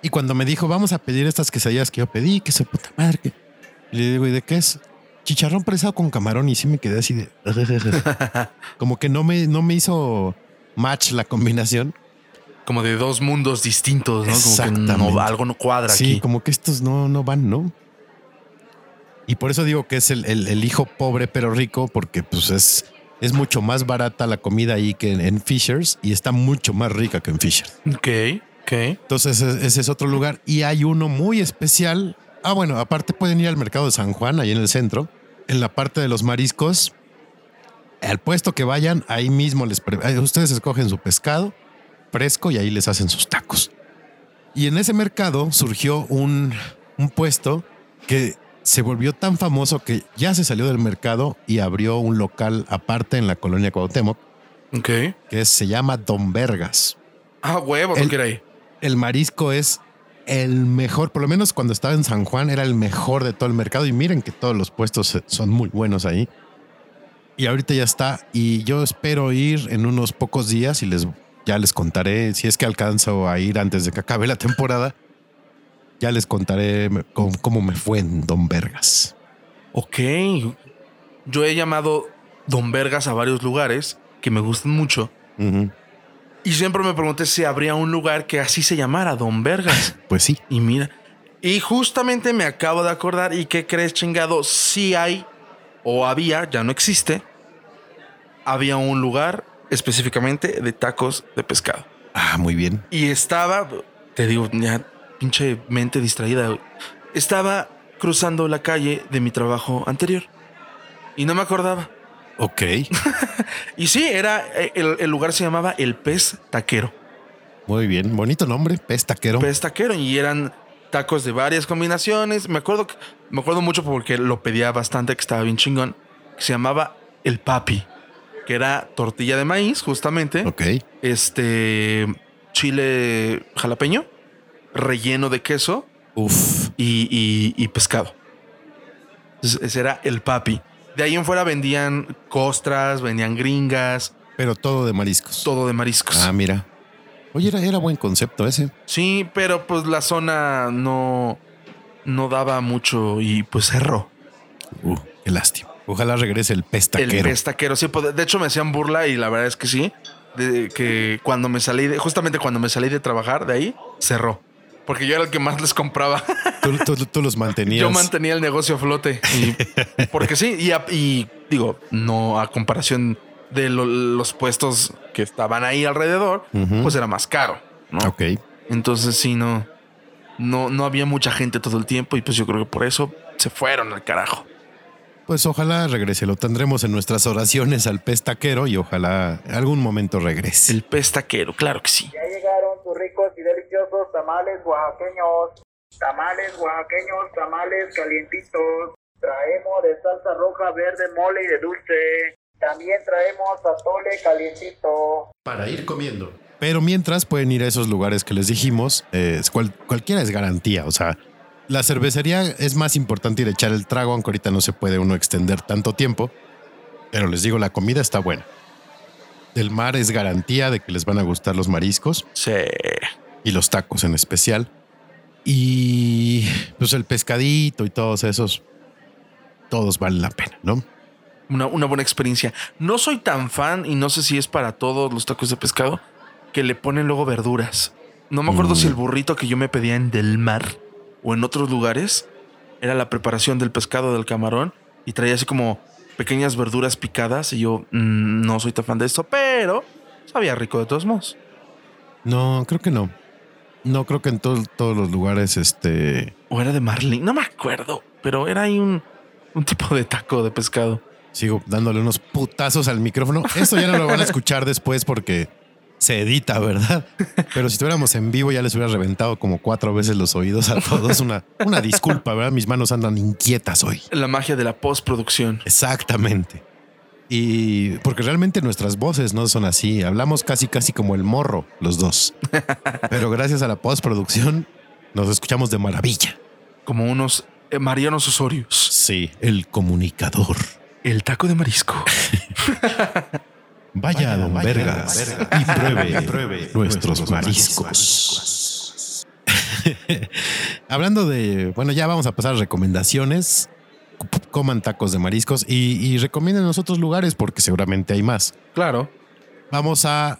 Speaker 2: Y cuando me dijo, vamos a pedir estas quesadillas que yo pedí, que se puta madre. le digo, ¿y de qué es? Chicharrón presado con camarón. Y sí me quedé así de. Como que no me, no me hizo match la combinación.
Speaker 1: como de dos mundos distintos, ¿no? Como que
Speaker 2: Exactamente.
Speaker 1: no, algo no cuadra
Speaker 2: Sí,
Speaker 1: aquí.
Speaker 2: como que estos no, no van, ¿no? Y por eso digo que es el, el- el hijo pobre pero rico, porque pues es, es mucho más barata la comida ahí que en, en Fishers y está mucho más rica que en Fishers.
Speaker 1: Ok, ok.
Speaker 2: Entonces ese, es otro lugar y hay uno muy especial. Ah, bueno, aparte pueden ir al mercado de San Juan, ahí en el centro, en la parte de los mariscos. Al puesto que vayan, ahí mismo les ustedes escogen su pescado fresco y ahí les hacen sus tacos. Y en ese mercado surgió un, un puesto que se volvió tan famoso que ya se salió del mercado y abrió un local aparte en la colonia Cuauhtémoc
Speaker 1: Ok.
Speaker 2: que se llama Don Vergas
Speaker 1: Ah, huevo,
Speaker 2: El-
Speaker 1: ¿no ahí?
Speaker 2: el marisco es el mejor, por lo menos cuando estaba en San Juan era el mejor de todo el mercado y miren que todos los puestos son muy buenos ahí. Y ahorita ya está y yo espero ir en unos pocos días y les ya les contaré si es que alcanzo a ir antes de que acabe la temporada. Ya les contaré cómo, cómo me fue en Don Vergas.
Speaker 1: Ok. Yo he llamado Don Vergas a varios lugares que me gustan mucho. Y siempre me pregunté si habría un lugar que así se llamara Don Vergas.
Speaker 2: Pues sí.
Speaker 1: Y mira. Y justamente me acabo de acordar. ¿Y qué crees, chingado? Sí hay, o había, ya no existe. Había un lugar específicamente de tacos de pescado.
Speaker 2: Ah, muy bien.
Speaker 1: Y estaba, te digo, ya pinche mente distraída. güey. Estaba cruzando la calle de mi trabajo anterior. Y no me acordaba.
Speaker 2: Ok.
Speaker 1: Y sí, era, eh, el, el lugar se llamaba El Pez Taquero.
Speaker 2: Muy bien. Bonito nombre. Pez taquero.
Speaker 1: Pez Taquero. Y eran tacos de varias combinaciones. Me acuerdo, me acuerdo mucho porque lo pedía bastante, que estaba bien chingón. Que se llamaba El Papi. Que era tortilla de maíz, justamente.
Speaker 2: Ok.
Speaker 1: Este chile jalapeño, relleno de queso
Speaker 2: Uf.
Speaker 1: y, y- y pescado. Entonces, ese era el papi. De ahí en fuera vendían costras, vendían gringas,
Speaker 2: Pero todo de mariscos.
Speaker 1: todo de mariscos.
Speaker 2: Ah, mira. Oye, era, era buen concepto ese.
Speaker 1: Sí, pero pues la zona no, no daba mucho y pues cerró.
Speaker 2: Uh, qué lástima. Ojalá regrese el pez
Speaker 1: El
Speaker 2: taquero.
Speaker 1: pez taquero, sí. pues, De hecho, me hacían burla y la verdad es que sí. De que cuando me salí de, justamente cuando me salí de trabajar de ahí, cerró. Porque yo era el que más les compraba.
Speaker 2: Tú, tú- tú los mantenías.
Speaker 1: Yo mantenía el negocio a flote. Y- porque sí, y, a- y digo, no a comparación de lo- los puestos que estaban ahí alrededor, pues era más caro. ¿no?
Speaker 2: Ok.
Speaker 1: Entonces sí, no, no, no había mucha gente todo el tiempo y pues yo creo que por eso se fueron al carajo.
Speaker 2: Pues ojalá regrese. Lo tendremos en nuestras oraciones al pez taquero y ojalá algún momento regrese.
Speaker 1: El pez taquero, claro que sí.
Speaker 3: Ya llegaron tus ricos y deliciosos tamales oaxaqueños. Tamales oaxaqueños, tamales calientitos. Traemos de salsa roja, verde, mole y de dulce. También traemos atole calientito.
Speaker 2: Para ir comiendo. Pero mientras pueden ir a esos lugares que les dijimos, eh, cual- cualquiera es garantía. O sea, la cervecería es más importante ir a echar el trago, aunque ahorita no se puede uno extender tanto tiempo. Pero les digo, la comida está buena. El mar es garantía de que les van a gustar los mariscos.
Speaker 1: Sí.
Speaker 2: y los tacos en especial. Y pues el pescadito y todos esos, todos valen la pena, ¿no?
Speaker 1: Una, una buena experiencia. No soy tan fan y no sé si es para todos los tacos de pescado que le ponen luego verduras. No me acuerdo
Speaker 2: Mm.
Speaker 1: si el burrito que yo me pedía en Del Mar o en otros lugares era la preparación del pescado del camarón y traía así como pequeñas verduras picadas y yo mm, no soy tan fan de esto, pero sabía rico de todos modos.
Speaker 2: No, creo que no. No creo que en to- todos los lugares, este,
Speaker 1: O era de marlin, no me acuerdo, pero era ahí un, un tipo de taco de pescado.
Speaker 2: sigo dándole unos putazos al micrófono. Esto ya no lo van a escuchar después porque se edita, ¿verdad? Pero si estuviéramos en vivo ya les hubiera reventado como cuatro veces los oídos a todos. Una, una disculpa, ¿verdad? Mis manos andan inquietas hoy.
Speaker 1: La magia de la postproducción.
Speaker 2: Exactamente. Y porque realmente nuestras voces no son así. Hablamos casi, casi como el morro, los dos. Pero gracias a la postproducción nos escuchamos de maravilla.
Speaker 1: Como unos eh, Marianos Osorios.
Speaker 2: Sí, el comunicador.
Speaker 1: El taco de marisco.
Speaker 2: Vaya, a Don Vergas, y pruebe, pruebe nuestros mariscos. Hablando de, bueno, ya vamos a pasar a recomendaciones. Coman tacos de mariscos y, y recomienden otros lugares porque seguramente hay más.
Speaker 1: Claro.
Speaker 2: Vamos a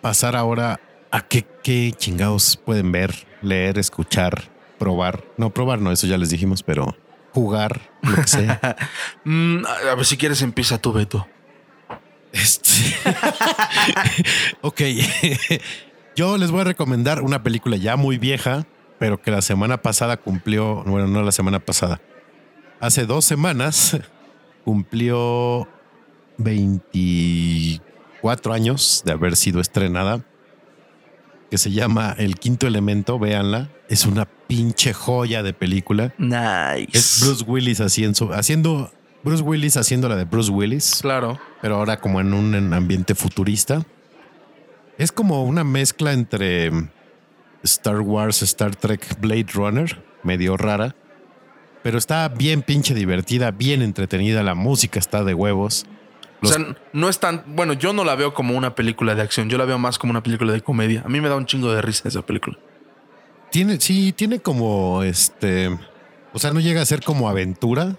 Speaker 2: pasar ahora ¿A qué, qué chingados pueden ver, leer, escuchar, probar? No, probar no, eso ya les dijimos, pero jugar, lo que sea.
Speaker 1: Mm, a a ver si quieres empieza tú, Beto.
Speaker 2: Este. ok. Yo les voy a recomendar una película ya muy vieja, pero que la semana pasada cumplió. Bueno, no la semana pasada. Hace dos semanas cumplió 24 años de haber sido estrenada. Que se llama El Quinto Elemento. Véanla. Es una pinche joya de película.
Speaker 1: Nice.
Speaker 2: Es Bruce Willis haciendo, haciendo Bruce Willis haciendo la de Bruce Willis
Speaker 1: Claro.
Speaker 2: pero ahora como en un en ambiente futurista. Es como una mezcla entre Star Wars, Star Trek, Blade Runner, medio rara, pero está bien pinche divertida, bien entretenida, la música está de huevos. Los-
Speaker 1: O sea, no es tan. Bueno, yo no la veo como una película de acción. Yo la veo más como una película de comedia. A mí me da un chingo de risa esa película.
Speaker 2: Tiene, sí, tiene como este, o sea, no llega a ser como aventura,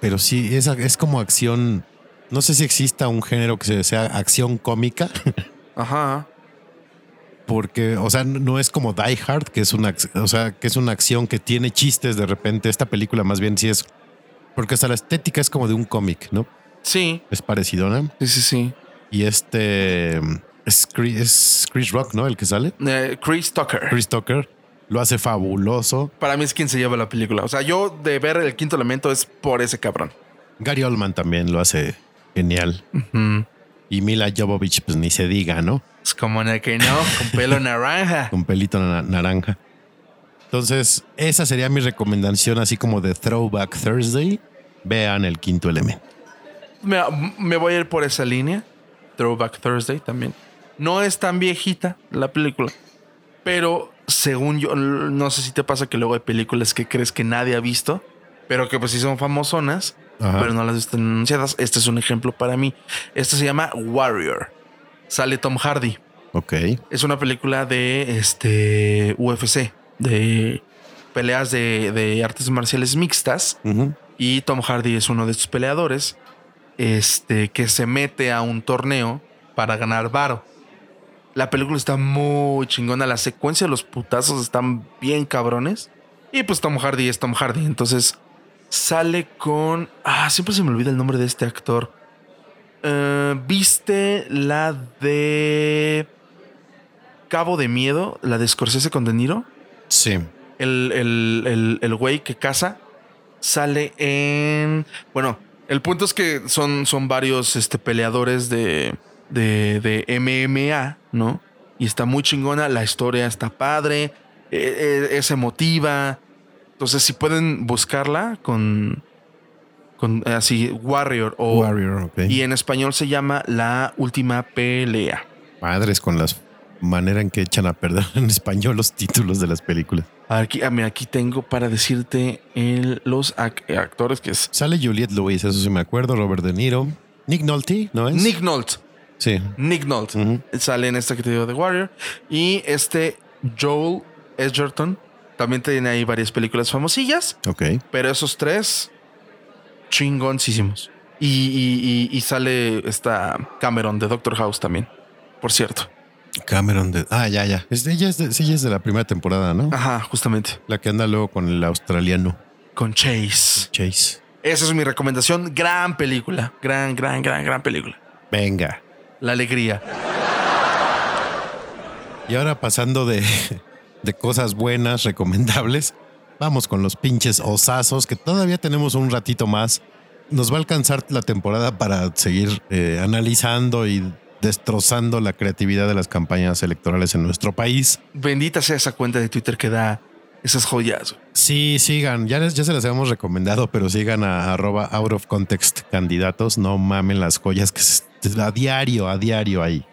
Speaker 2: pero sí es, es como acción. No sé si exista un género que sea acción cómica.
Speaker 1: Ajá.
Speaker 2: porque, o sea, no es como Die Hard, que es una, o sea, que es una acción que tiene chistes de repente. Esta película más bien sí es, porque hasta la estética es como de un cómic, ¿no?
Speaker 1: Sí.
Speaker 2: Es parecido, ¿no?
Speaker 1: Sí, sí, sí.
Speaker 2: Y este es Chris, es Chris Rock, ¿no? El que sale.
Speaker 1: Eh, Chris Tucker.
Speaker 2: Chris Tucker lo hace fabuloso.
Speaker 1: Para mí es quien se lleva la película. O sea, yo de ver el quinto elemento es por ese cabrón.
Speaker 2: Gary Oldman también lo hace genial. Y Mila Jovovich, pues ni se diga, ¿no?
Speaker 1: Es como en el que no, con pelo naranja.
Speaker 2: Con pelito na- naranja. Entonces, esa sería mi recomendación, así como de Throwback Thursday. Vean el quinto elemento.
Speaker 1: Me, me voy a ir por esa línea. Throwback Thursday también. No es tan viejita la película, pero según yo, no sé si te pasa que luego hay películas que crees que nadie ha visto, pero que pues sí son famosonas,
Speaker 2: Ajá.
Speaker 1: pero no las están anunciadas. Este es un ejemplo para mí. Este se llama Warrior. Sale Tom Hardy.
Speaker 2: Ok.
Speaker 1: Es una película de este UFC, de peleas de, de artes marciales mixtas. Y Tom Hardy es uno de estos peleadores este, que se mete a un torneo para ganar varo. La película está muy chingona. La secuencia de los putazos están bien cabrones. Y pues Tom Hardy es Tom Hardy. Entonces sale con. Ah, siempre se me olvida el nombre de este actor. Eh, ¿Viste la de Cabo de Miedo? La de Scorsese con De Niro
Speaker 2: Sí.
Speaker 1: el, el, el, el güey que caza sale en. Bueno, el punto es que son, son varios este, peleadores de, de, de MMA, ¿no? Y está muy chingona, la historia está padre, eh, eh, es emotiva. Entonces, si pueden buscarla con. con eh, así, Warrior o.
Speaker 2: Warrior, ok.
Speaker 1: Y en español se llama La Última Pelea.
Speaker 2: Madres con la manera en que echan a perder en español los títulos de las películas.
Speaker 1: Aquí, ah, aquí tengo para decirte el- los ac- actores que es.
Speaker 2: Sale Juliette Lewis, eso sí me acuerdo, Robert De Niro. Nick Nolte, ¿no es?
Speaker 1: Nick Nolte.
Speaker 2: Sí.
Speaker 1: Nick Nolte
Speaker 2: Ujú.
Speaker 1: sale en esta que te digo de Warrior. Y este Joel Edgerton también tiene ahí varias películas famosillas,
Speaker 2: Ok.
Speaker 1: pero esos tres chingoncísimos. Y, y- y- y sale esta Cameron de Doctor House también, por cierto.
Speaker 2: Cameron de. Ah, ya, ya. Es, ella, es de, sí, ella es de la primera temporada, ¿no?
Speaker 1: Ajá, justamente.
Speaker 2: La que anda luego con el australiano
Speaker 1: Con Chase.
Speaker 2: Chase.
Speaker 1: Esa es mi recomendación. Gran película. Gran, gran, gran, gran película.
Speaker 2: Venga.
Speaker 1: La alegría.
Speaker 2: Y ahora pasando de, de cosas buenas, recomendables, vamos con los pinches osazos, que todavía tenemos un ratito más. Nos va a alcanzar la temporada para seguir eh, analizando y destrozando la creatividad de las campañas electorales en nuestro país.
Speaker 1: Bendita sea esa cuenta de Twitter que da esas joyas.
Speaker 2: Sí, sigan, ya, les- ya se las habíamos recomendado, pero sigan a arroba out of context candidatos, no mamen las joyas que se- a diario, a diario ahí.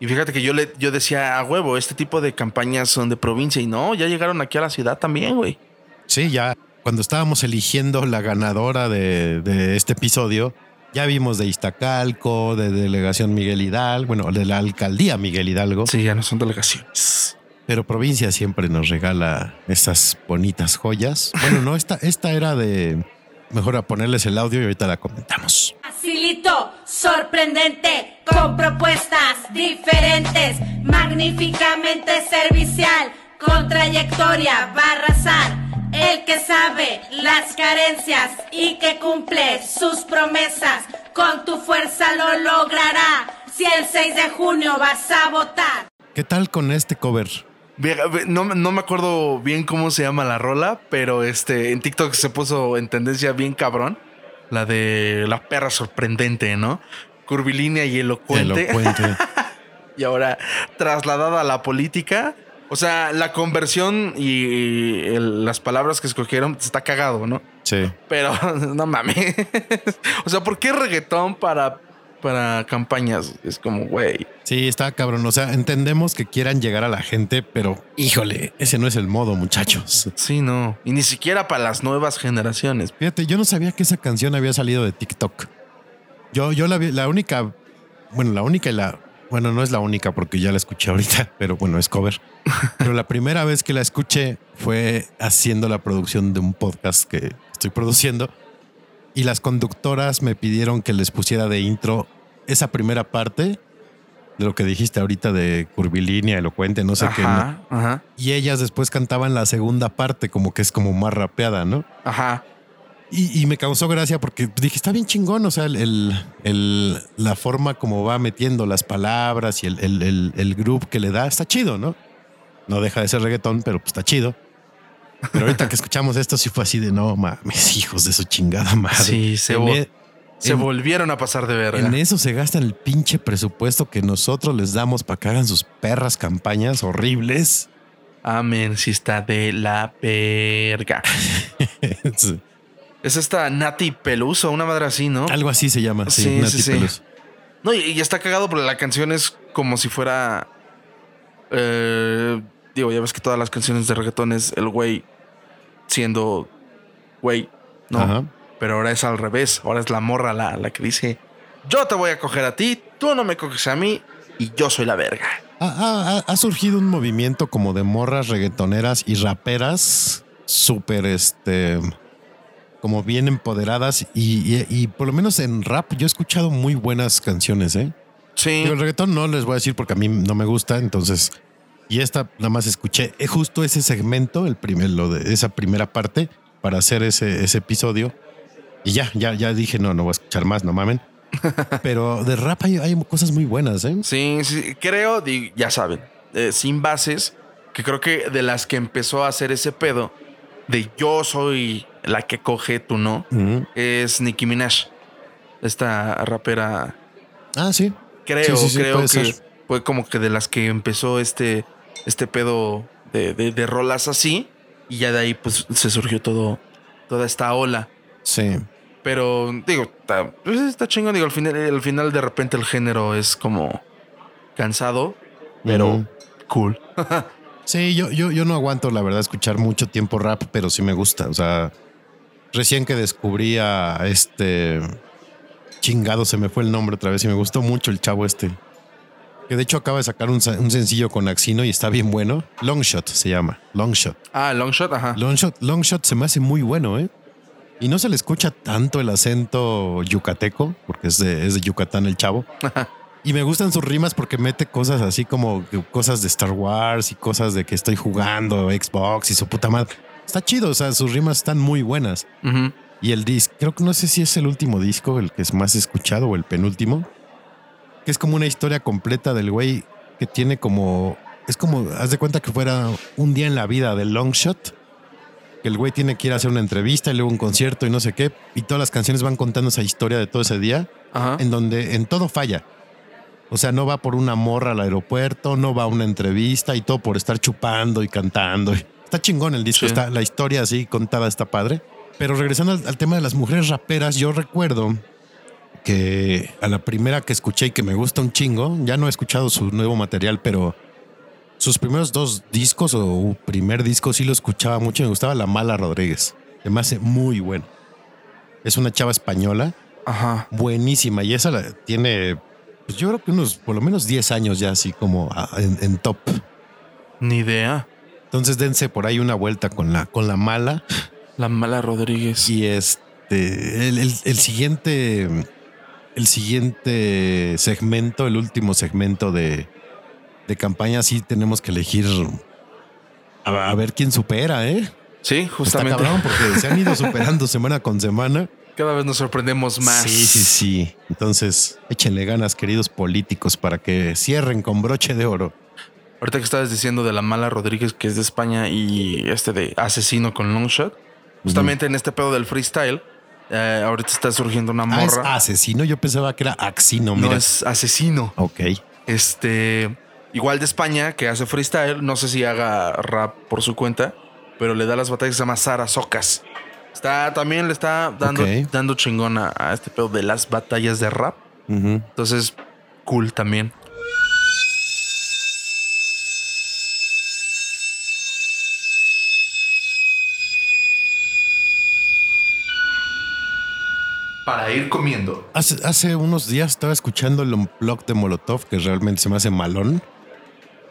Speaker 1: Y fíjate que yo le yo decía a huevo, este tipo de campañas son de provincia y no, ya llegaron aquí a la ciudad también, güey.
Speaker 2: Sí, ya cuando estábamos eligiendo la ganadora de, de este episodio, ya vimos de Iztacalco, de Delegación Miguel Hidalgo, bueno, de la Alcaldía Miguel Hidalgo,
Speaker 1: Sí, ya no son delegaciones.
Speaker 2: Pero provincia siempre nos regala esas bonitas joyas. Bueno, no, esta, esta era de... Mejor a ponerles el audio y ahorita la comentamos.
Speaker 4: Facilito, sorprendente, con propuestas diferentes, magníficamente servicial, con trayectoria va a arrasar. El que sabe las carencias y que cumple sus promesas, con tu fuerza lo logrará. Si el 6 de junio vas a votar.
Speaker 2: ¿Qué tal con este cover?
Speaker 1: No, no me acuerdo bien cómo se llama la rola, pero este en TikTok se puso en tendencia bien cabrón. La de la perra sorprendente, ¿no? Curvilínea y elocuente.
Speaker 2: Elocuente.
Speaker 1: Y ahora trasladada a la política. O sea, la conversión y el- las palabras que escogieron está cagado, ¿no?
Speaker 2: Sí.
Speaker 1: Pero no mames. O sea, ¿por qué reggaetón para, para campañas? Es como, güey.
Speaker 2: Sí, está cabrón. O sea, entendemos que quieran llegar a la gente, pero híjole, ese no es el modo, muchachos.
Speaker 1: Sí, no. Y ni siquiera para las nuevas generaciones.
Speaker 2: Fíjate, yo no sabía que esa canción había salido de TikTok. Yo, yo la vi, la única, bueno, la única y la, bueno, no es la única porque ya la escuché ahorita, pero bueno, es cover. Pero la primera vez que la escuché fue haciendo la producción de un podcast que estoy produciendo y las conductoras me pidieron que les pusiera de intro esa primera parte de lo que dijiste ahorita de curvilínea, elocuente, no sé qué. ¿no?
Speaker 1: Ajá,
Speaker 2: Y ellas después cantaban la segunda parte, como que es como más rapeada, ¿no?
Speaker 1: ajá.
Speaker 2: Y, y me causó gracia porque dije, está bien chingón, o sea, el, el- la forma como va metiendo las palabras y el, el, el, groove que le da, está chido, ¿no? No deja de ser reggaetón, pero pues está chido. Pero ahorita que escuchamos esto sí fue así de, no mames, hijos de su chingada madre.
Speaker 1: Sí, se,
Speaker 2: En
Speaker 1: vo-
Speaker 2: e-
Speaker 1: se
Speaker 2: en-
Speaker 1: volvieron a pasar de verga.
Speaker 2: en eso se gastan el pinche presupuesto que nosotros les damos para que hagan sus perras campañas horribles.
Speaker 1: Amén, si está de la verga.
Speaker 2: Sí.
Speaker 1: Es esta Nati Peluso, una madre así, ¿no?
Speaker 2: Algo así se llama, sí,
Speaker 1: Sí,
Speaker 2: Nati
Speaker 1: sí.
Speaker 2: Peluso.
Speaker 1: No, y, y está cagado porque la canción es como si fuera. eh, digo, ya ves que todas las canciones de reggaetón es el güey siendo güey, ¿no?
Speaker 2: Ajá.
Speaker 1: Pero ahora es al revés. Ahora es la morra la, la que dice: Yo te voy a coger a ti, tú no me coges a mí y yo soy la verga.
Speaker 2: Ha, ha- ha- ha surgido un movimiento como de morras reggaetoneras y raperas súper, este, como bien empoderadas y, y- y por lo menos en rap yo he escuchado muy buenas canciones, ¿eh?
Speaker 1: Sí.
Speaker 2: Digo, el reggaetón no les voy a decir porque a mí no me gusta, entonces, y esta nada más escuché eh, justo ese segmento, el primer, lo de esa primera parte para hacer ese, ese episodio y ya, ya, ya dije, no, no voy a escuchar más, no mamen. Pero de rap hay, hay cosas muy buenas, ¿eh?
Speaker 1: Sí, sí, creo, ya saben, eh, sin bases, que creo que de las que empezó a hacer ese pedo de yo soy la que coge, tú no, es Nicki Minaj. Esta rapera,
Speaker 2: Ah, sí.
Speaker 1: creo,
Speaker 2: Sí, sí, sí,
Speaker 1: creo que
Speaker 2: ser.
Speaker 1: fue como que de las que empezó este, este pedo de, de- de rolas así, y ya de ahí pues se surgió todo, toda esta ola.
Speaker 2: Sí.
Speaker 1: Pero digo, está, pues, está chingón. Digo, al final, al final de repente el género es como cansado, pero cool.
Speaker 2: Sí, yo, yo, yo no aguanto, la verdad, escuchar mucho tiempo rap, pero sí me gusta. O sea, recién que descubrí a este chingado, se me fue el nombre otra vez y me gustó mucho el chavo este. Que de hecho acaba de sacar un, un sencillo con Axino y está bien bueno. Longshot se llama. Longshot.
Speaker 1: Ah, Longshot, ajá.
Speaker 2: Longshot, Longshot se me hace muy bueno, ¿eh? Y no se le escucha tanto el acento yucateco, porque es de, es de Yucatán el chavo. Y me gustan sus rimas porque mete cosas así como cosas de Star Wars y cosas de que estoy jugando Xbox y su puta madre. Está chido, o sea, sus rimas están muy buenas.
Speaker 1: Ujú.
Speaker 2: Y el disco, creo que no sé si es el último disco, el que es más escuchado o el penúltimo, que es como una historia completa del güey que tiene como, es como, haz de cuenta que fuera un día en la vida del Longshot, que el güey tiene que ir a hacer una entrevista y luego un concierto y no sé qué, y todas las canciones van contando esa historia de todo ese día,
Speaker 1: Ajá.
Speaker 2: en donde en todo falla. O sea, no va por una morra al aeropuerto, no va a una entrevista y todo por estar chupando y cantando. Está chingón el disco,
Speaker 1: Sí.
Speaker 2: está, la historia así contada está padre. Pero regresando al, al tema de las mujeres raperas, yo recuerdo que a la primera que escuché y que me gusta un chingo, ya no he escuchado su nuevo material, pero sus primeros dos discos o primer disco sí lo escuchaba mucho. Me gustaba La Mala Rodríguez. Se me hace muy bueno. Es una chava española
Speaker 1: Ajá.
Speaker 2: buenísima y esa la tiene, pues yo creo que unos por lo menos 10 años ya así como en, en top.
Speaker 1: Ni idea.
Speaker 2: Entonces dense por ahí una vuelta con la, con la mala
Speaker 1: La mala Rodríguez.
Speaker 2: y este, el, el- el siguiente el siguiente segmento, el último segmento de, de campaña, sí tenemos que elegir a, a ver quién supera, ¿eh?
Speaker 1: Sí,
Speaker 2: Está
Speaker 1: justamente.
Speaker 2: cabrón porque se han ido superando semana con semana.
Speaker 1: Cada vez nos sorprendemos más.
Speaker 2: Sí, sí, sí. Entonces, échenle ganas, queridos políticos, para que cierren con broche de oro.
Speaker 1: Ahorita que estabas diciendo de la mala Rodríguez, que es de España, y este de asesino con Longshot, justamente en este pedo del freestyle, eh, ahorita está surgiendo una
Speaker 2: Ah, es
Speaker 1: morra.
Speaker 2: asesino. Yo pensaba que era axino.
Speaker 1: no
Speaker 2: Mira.
Speaker 1: es asesino.
Speaker 2: Ok.
Speaker 1: Este, igual de España, que hace freestyle, no sé si haga rap por su cuenta, pero le da las batallas, se llama Sara Socas. Está, también le está dando,
Speaker 2: Ok.
Speaker 1: dando chingona a este pedo de las batallas de rap. Entonces, cool también. Para ir comiendo.
Speaker 2: Hace, hace unos días estaba escuchando el unplug de Molotov, que realmente se me hace malón.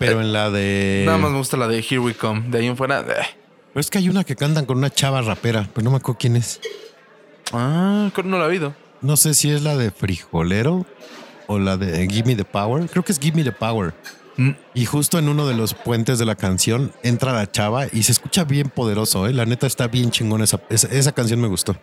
Speaker 2: Pero en la de.
Speaker 1: Nada más me gusta la de Here We Come. De ahí en fuera. eh.
Speaker 2: Pero es que hay una que cantan con una chava rapera, pero no me acuerdo quién es.
Speaker 1: Ah, creo que no la he oído.
Speaker 2: No sé si es la de Frijolero o la de Give Me the Power. Creo que es Give Me the Power.
Speaker 1: Mm.
Speaker 2: Y justo en uno de los puentes de la canción entra la chava y se escucha bien poderoso. ¿eh? La neta está bien chingón. Esa, esa, esa canción me gustó.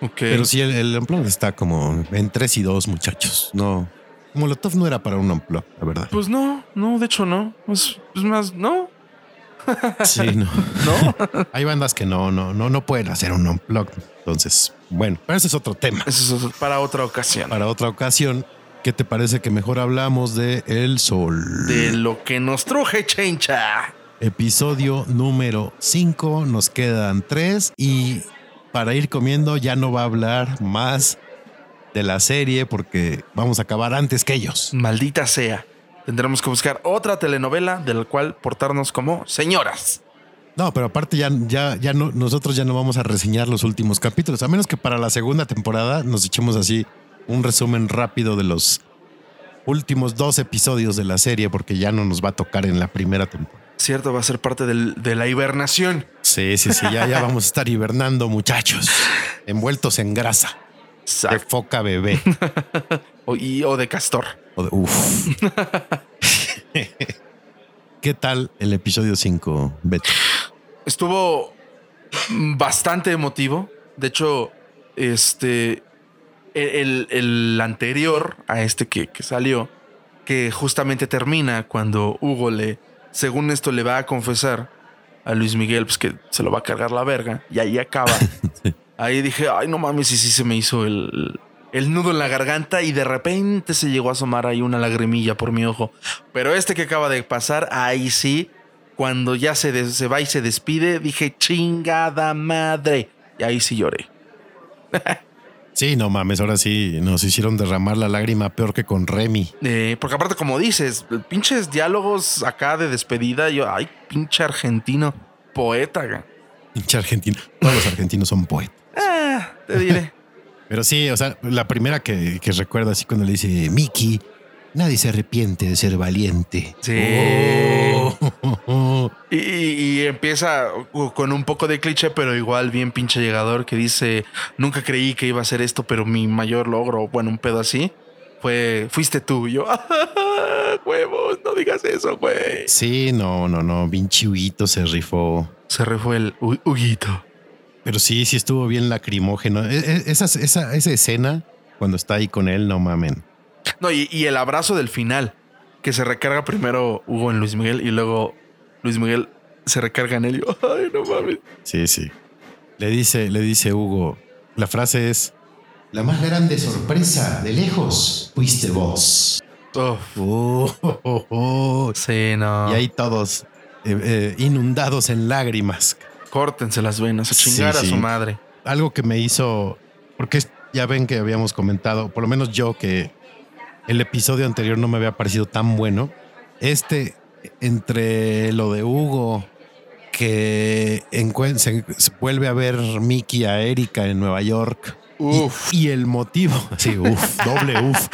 Speaker 1: Ok.
Speaker 2: Pero sí, el, el unplug está como en 3 y 2, muchachos. No. Molotov no era para un unplug, la verdad.
Speaker 1: Pues no, no, de hecho no. Es, es más, no,
Speaker 2: Sí, no.
Speaker 1: no.
Speaker 2: Hay bandas que no, no, no, no pueden hacer un unplug. Entonces, bueno, pero ese es otro tema.
Speaker 1: Eso es para otra ocasión.
Speaker 2: Para otra ocasión, ¿qué te parece que mejor hablamos de El Sol?
Speaker 1: De lo que nos truje, chencha.
Speaker 2: Episodio número 5, nos quedan 3 y para ir comiendo ya no va a hablar más de la serie porque vamos a acabar antes que ellos.
Speaker 1: Maldita sea. Tendremos que buscar otra telenovela de la cual portarnos como señoras.
Speaker 2: No, pero aparte ya, ya, ya no, nosotros ya no vamos a reseñar los últimos capítulos, a menos que para la segunda temporada nos echemos así un resumen rápido de los últimos dos episodios de la serie, porque ya no nos va a tocar en la primera temporada.
Speaker 1: Cierto, va a ser parte del- de la hibernación.
Speaker 2: Sí, sí, sí, ya, ya vamos a estar hibernando, muchachos, envueltos en grasa de foca bebé.
Speaker 1: O, y- o de castor.
Speaker 2: O de- uf. ¿Qué tal el episodio 5, Beto?
Speaker 1: Estuvo bastante emotivo. De hecho, este. El, el anterior a este que, que salió, que justamente termina cuando Hugo le, según esto, le va a confesar a Luis Miguel, pues que se lo va a cargar la verga, y ahí acaba. Ahí dije, ay, no mames, y sí se me hizo el, el nudo en la garganta, y de repente se llegó a asomar ahí una lagrimilla por mi ojo. Pero este que acaba de pasar, ahí sí, cuando ya se, se va y se despide, dije, chingada madre. Y ahí sí lloré.
Speaker 2: Sí, no mames, ahora sí nos hicieron derramar la lágrima peor que con Remy.
Speaker 1: Eh, porque aparte, como dices, pinches diálogos acá de despedida, yo, ay, pinche argentino, poeta.
Speaker 2: Pinche argentino. Todos los argentinos son poetas.
Speaker 1: Ah, te diré.
Speaker 2: Pero sí, o sea, la primera que, que recuerdo así cuando le dice Mickey, nadie se arrepiente de ser valiente.
Speaker 1: Sí.
Speaker 2: Oh.
Speaker 1: Y, empieza con un poco de cliché, pero igual bien pinche llegador que dice, nunca creí que iba a ser esto, pero mi mayor logro, bueno, un pedo así, fue, fuiste tú. Y yo, "Ah, huevos, no digas eso, güey.
Speaker 2: Sí, no, no, no, pinche Huguito se rifó.
Speaker 1: Se refue el Hu- Huguito.
Speaker 2: Pero sí, sí estuvo bien lacrimógeno. E- e- Esa, esa, esa escena, cuando está ahí con él, no mamen.
Speaker 1: No, y, y el abrazo del final, que se recarga primero Hugo en Luis Miguel y luego Luis Miguel se recarga en él. Y ay, no mames.
Speaker 2: Sí, sí. Le dice, le dice Hugo, la frase es, la más grande sorpresa de lejos fuiste vos. Oh, oh, oh.
Speaker 1: sí, no.
Speaker 2: Y ahí todos eh, eh, inundados en lágrimas.
Speaker 1: Córtense las venas a
Speaker 2: Sí,
Speaker 1: chingar a
Speaker 2: sí.
Speaker 1: su madre.
Speaker 2: Algo que me hizo, porque ya ven que habíamos comentado, por lo menos yo, que el episodio anterior no me había parecido tan bueno. Este, entre lo de Hugo, que se, se vuelve a ver Mickey a Erika en Nueva York. y-
Speaker 1: Uf.
Speaker 2: Y, el motivo, sí, uf, doble uf.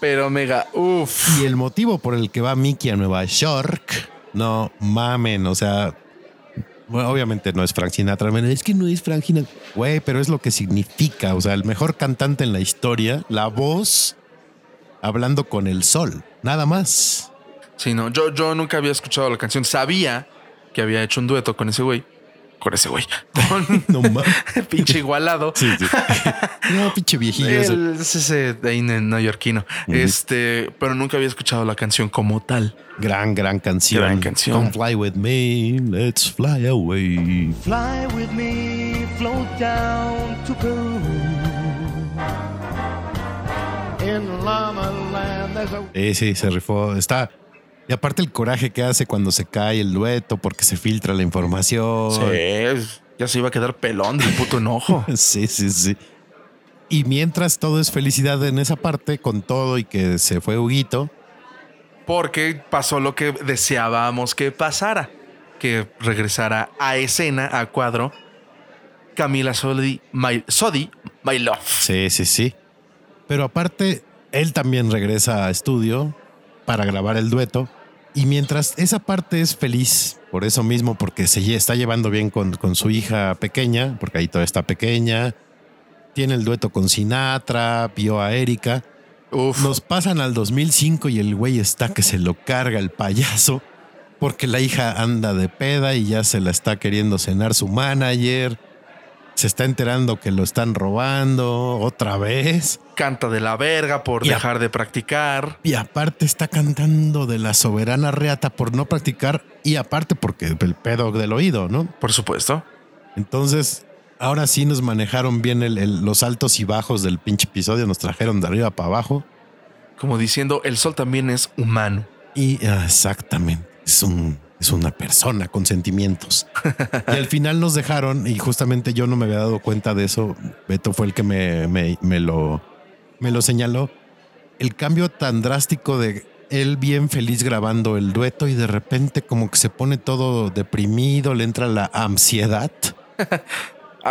Speaker 1: Pero mega, uff.
Speaker 2: Y el motivo por el que va Mickey a Nueva York, no mamen, o sea, Obviamente no es Frank Sinatra. Es que no es Frank Sinatra. Güey, pero es lo que significa. O sea, el mejor cantante en la historia, la voz hablando con el sol. Nada más.
Speaker 1: Sí, no, yo, yo nunca había escuchado la canción. Sabía que había hecho un dueto con ese güey. Con ese güey. Con
Speaker 2: No mames.
Speaker 1: pinche igualado.
Speaker 2: Sí, sí. No, pinche viejillo.
Speaker 1: El- es ese de ahí en neoyorquino. Este, pero nunca había escuchado la canción como tal.
Speaker 2: Gran, gran canción.
Speaker 1: Gran canción.
Speaker 2: Don't fly with me, let's fly away.
Speaker 5: Fly with me, float down to Peru. In Llama Land, there's a
Speaker 2: Sí, sí, se rifó. Está. Y aparte el coraje que hace cuando se cae el dueto porque se filtra la información.
Speaker 1: Sí, ya se iba a quedar pelón del puto enojo.
Speaker 2: Sí, sí, sí. Y mientras todo es felicidad en esa parte, con todo y que se fue Huguito,
Speaker 1: Porque pasó lo que deseábamos que pasara. Que regresara a escena, a cuadro. Camila Sodi, my, Sodi, my love.
Speaker 2: sí, sí, sí. Pero aparte, él también regresa a estudio para grabar el dueto. Y mientras esa parte es feliz, por eso mismo, porque se está llevando bien con, con su hija pequeña, porque ahí todavía está pequeña, tiene el dueto con Sinatra, vio a Erika.
Speaker 1: Uf.
Speaker 2: Nos pasan al 2005 y el güey está que se lo carga el payaso porque la hija anda de peda y ya se la está queriendo cenar su manager. Se está enterando que lo están robando otra vez.
Speaker 1: Canta de la verga por dejar de practicar.
Speaker 2: Y aparte está cantando de la soberana reata por no practicar y aparte porque el pedo del oído, ¿no?
Speaker 1: Por supuesto.
Speaker 2: Entonces, ahora sí nos manejaron bien el- el- los altos y bajos del pinche episodio, nos trajeron de arriba para abajo.
Speaker 1: Como diciendo, el sol también es humano.
Speaker 2: Y ah, exactamente, es, un, es una persona con sentimientos. y al final nos dejaron, y justamente yo no me había dado cuenta de eso. Beto fue el que me, me- me lo, me lo señaló. El cambio tan drástico de él bien feliz grabando el dueto y de repente como que se pone todo deprimido, le entra la ansiedad.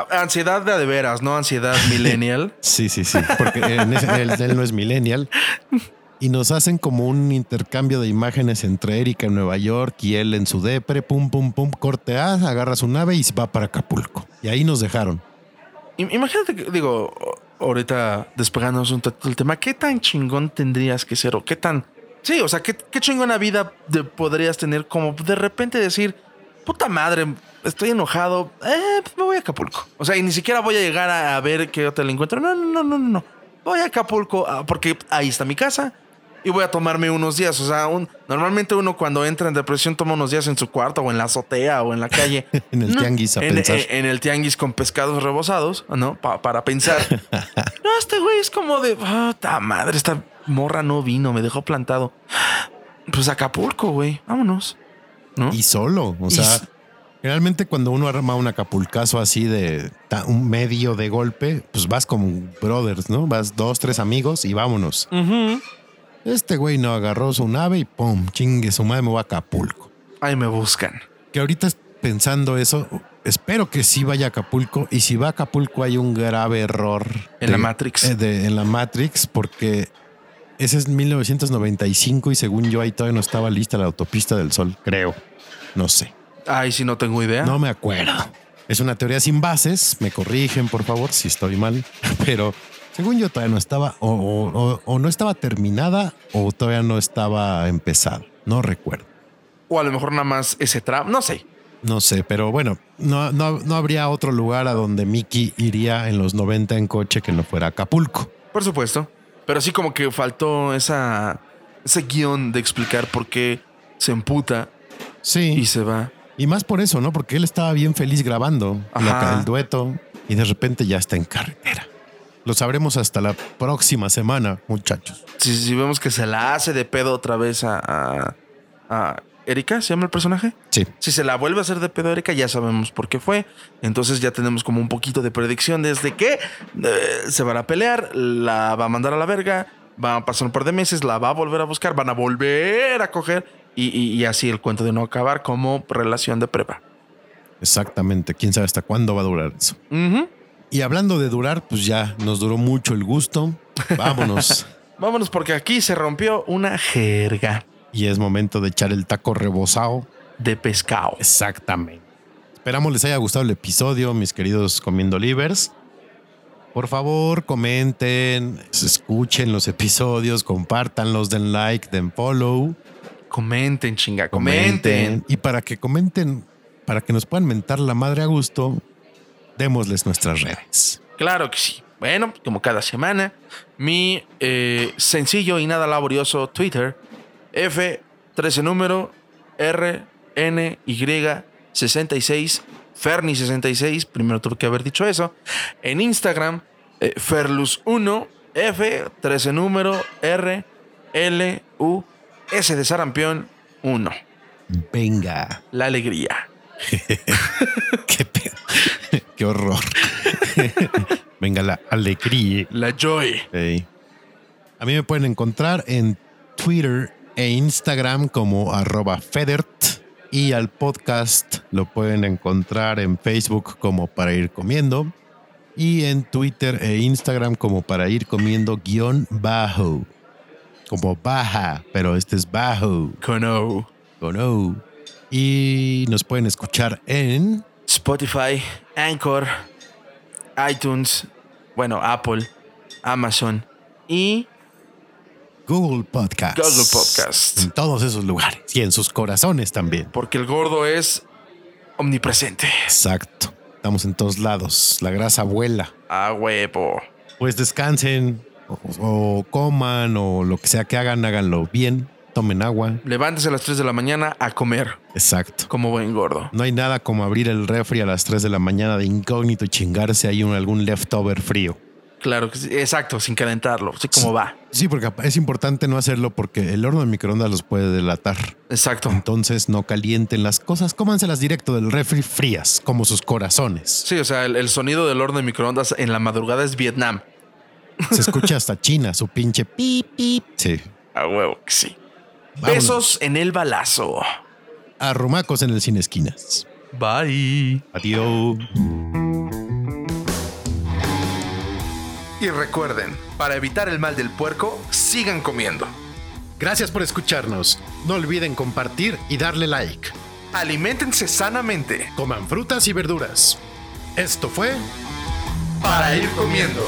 Speaker 1: Ansiedad de veras, no ansiedad millennial.
Speaker 2: Sí, sí, sí, porque él, él no es millennial. Y nos hacen como un intercambio de imágenes entre Erika en Nueva York y él en su depre, pum, pum, pum, corte A, agarra su nave y va para Acapulco. Y ahí nos dejaron.
Speaker 1: Im- Imagínate digo, ahorita despegándonos un tanto del tema, ¿qué tan chingón tendrías que ser? O qué tan. Sí, o sea, ¿qué, qué chingona vida podrías tener como de repente decir, puta madre, estoy enojado, eh, pues me voy a Acapulco. O sea, y ni siquiera voy a llegar a, ver qué hotel encuentro. No, no, no, no, no, no. Voy a Acapulco ah, porque ahí está mi casa. Y voy a tomarme unos días. O sea, un- normalmente uno cuando entra en depresión toma unos días en su cuarto o en la azotea o en la calle.
Speaker 2: En el tianguis a
Speaker 1: en,
Speaker 2: pensar.
Speaker 1: en- en el tianguis con pescados rebozados, ¿no? Pa- para pensar. no, este güey es como de, "Ah, ta madre, esta morra no vino, me dejó plantado. Pues Acapulco, güey, vámonos. ¿No?
Speaker 2: Y solo, o
Speaker 1: Y
Speaker 2: sea, generalmente cuando uno arma un acapulcazo así de un medio de golpe, pues vas como brothers, ¿no? Vas dos, tres amigos y vámonos.
Speaker 1: Ujú.
Speaker 2: Este güey no agarró su nave y pum, chingue su madre, me voy a Acapulco.
Speaker 1: Ahí me buscan.
Speaker 2: que ahorita pensando eso, espero que sí vaya a Acapulco y si va a Acapulco hay un grave error
Speaker 1: En
Speaker 2: de-
Speaker 1: la Matrix.
Speaker 2: eh, de- en la Matrix porque ese es 1995 y según yo ahí todavía no estaba lista la autopista del sol, creo. No sé,
Speaker 1: Ay, si no tengo idea.
Speaker 2: no me acuerdo. Es una teoría sin bases, me corrigen por favor si estoy mal, pero según yo todavía no estaba o, o- o- o no estaba terminada o todavía no estaba empezada, no recuerdo.
Speaker 1: O a lo mejor nada más ese tramo, no sé.
Speaker 2: No sé, pero bueno, no, no, no habría otro lugar a donde Mickey iría en los 90 en coche que no fuera Acapulco.
Speaker 1: Por supuesto. Pero sí como que faltó esa, ese guion de explicar por qué se emputa
Speaker 2: Sí.
Speaker 1: y se va.
Speaker 2: Y más por eso, ¿no? Porque él estaba bien feliz grabando
Speaker 1: Ajá.
Speaker 2: el dueto y de repente ya está en carretera. Lo sabremos hasta la próxima semana, muchachos.
Speaker 1: Si, si vemos que se la hace de pedo otra vez a, a, a Erika, ¿se llama el personaje?
Speaker 2: Sí.
Speaker 1: Si se la vuelve a hacer de pedo a Erika, ya sabemos por qué fue. Entonces ya tenemos como un poquito de predicción desde que eh, se van a pelear, la va a mandar a la verga, va a pasar un par de meses, la va a volver a buscar, van a volver a coger y, y- y así el cuento de no acabar como relación de prepa.
Speaker 2: Exactamente. Quién sabe hasta cuándo va a durar eso. Y hablando de durar, pues ya nos duró mucho el gusto. Vámonos.
Speaker 1: Vámonos porque aquí se rompió una jerga
Speaker 2: y es momento de echar el taco rebozado.
Speaker 1: de pescado.
Speaker 2: Exactamente. Esperamos les haya gustado el episodio, mis queridos comiendo livers. Por favor, comenten, escuchen los episodios, compártanlos, den like, den follow.
Speaker 1: Comenten, chinga, comenten.
Speaker 2: Y para que comenten, para que nos puedan mentar la madre a gusto, démosles nuestras redes.
Speaker 1: Claro que sí. Bueno, como cada semana, mi eh, sencillo y nada laborioso Twitter, F13 número RNY66 Ferni66, primero tuve que haber dicho eso. En Instagram, eh, Ferlus1 F13 número R L U S de Sarampión 1.
Speaker 2: Venga.
Speaker 1: La alegría.
Speaker 2: Qué pedo. Qué horror. Venga, la alegría.
Speaker 1: La joy.
Speaker 2: Ey. A mí me pueden encontrar en Twitter e Instagram como arroba Federt y al podcast lo pueden encontrar en Facebook como para ir comiendo y en Twitter e Instagram como para ir comiendo guion bajo. Como baja, pero este es bajo.
Speaker 1: Cono.
Speaker 2: Con O. Y nos pueden escuchar en
Speaker 1: Spotify, Anchor, iTunes, bueno, Apple, Amazon y
Speaker 2: Google Podcast.
Speaker 1: Google Podcast.
Speaker 2: En todos esos lugares. Y en sus corazones también.
Speaker 1: porque el gordo es omnipresente.
Speaker 2: Exacto. Estamos en todos lados. La grasa vuela.
Speaker 1: A huevo.
Speaker 2: Pues descansen o, o coman o lo que sea que hagan, háganlo bien. Tomen agua.
Speaker 1: Levántese a las 3 de la mañana a comer
Speaker 2: Exacto.
Speaker 1: como buen gordo.
Speaker 2: No hay nada como abrir el refri a las 3 de la mañana de incógnito y chingarse ahí un, algún leftover frío.
Speaker 1: Claro que sí. Exacto, sin calentarlo. Así como va.
Speaker 2: Sí, porque es importante no hacerlo porque el horno de microondas los puede delatar.
Speaker 1: Exacto.
Speaker 2: Entonces no calienten las cosas, cómanselas directo del refri frías, como sus corazones.
Speaker 1: Sí, o sea, el, el sonido del horno de microondas en la madrugada es Vietnam.
Speaker 2: Se escucha hasta China, su pinche pip, pip. Sí.
Speaker 1: A huevo que sí.
Speaker 2: Vámonos.
Speaker 1: Besos en el balazo.
Speaker 2: Arrumacos en el cine esquinas.
Speaker 1: Bye.
Speaker 2: Adiós.
Speaker 1: Y recuerden, para evitar el mal del puerco, sigan comiendo.
Speaker 2: Gracias por escucharnos. No olviden compartir y darle like.
Speaker 1: Aliméntense sanamente
Speaker 2: Coman frutas y verduras. Esto fue
Speaker 1: para ir comiendo.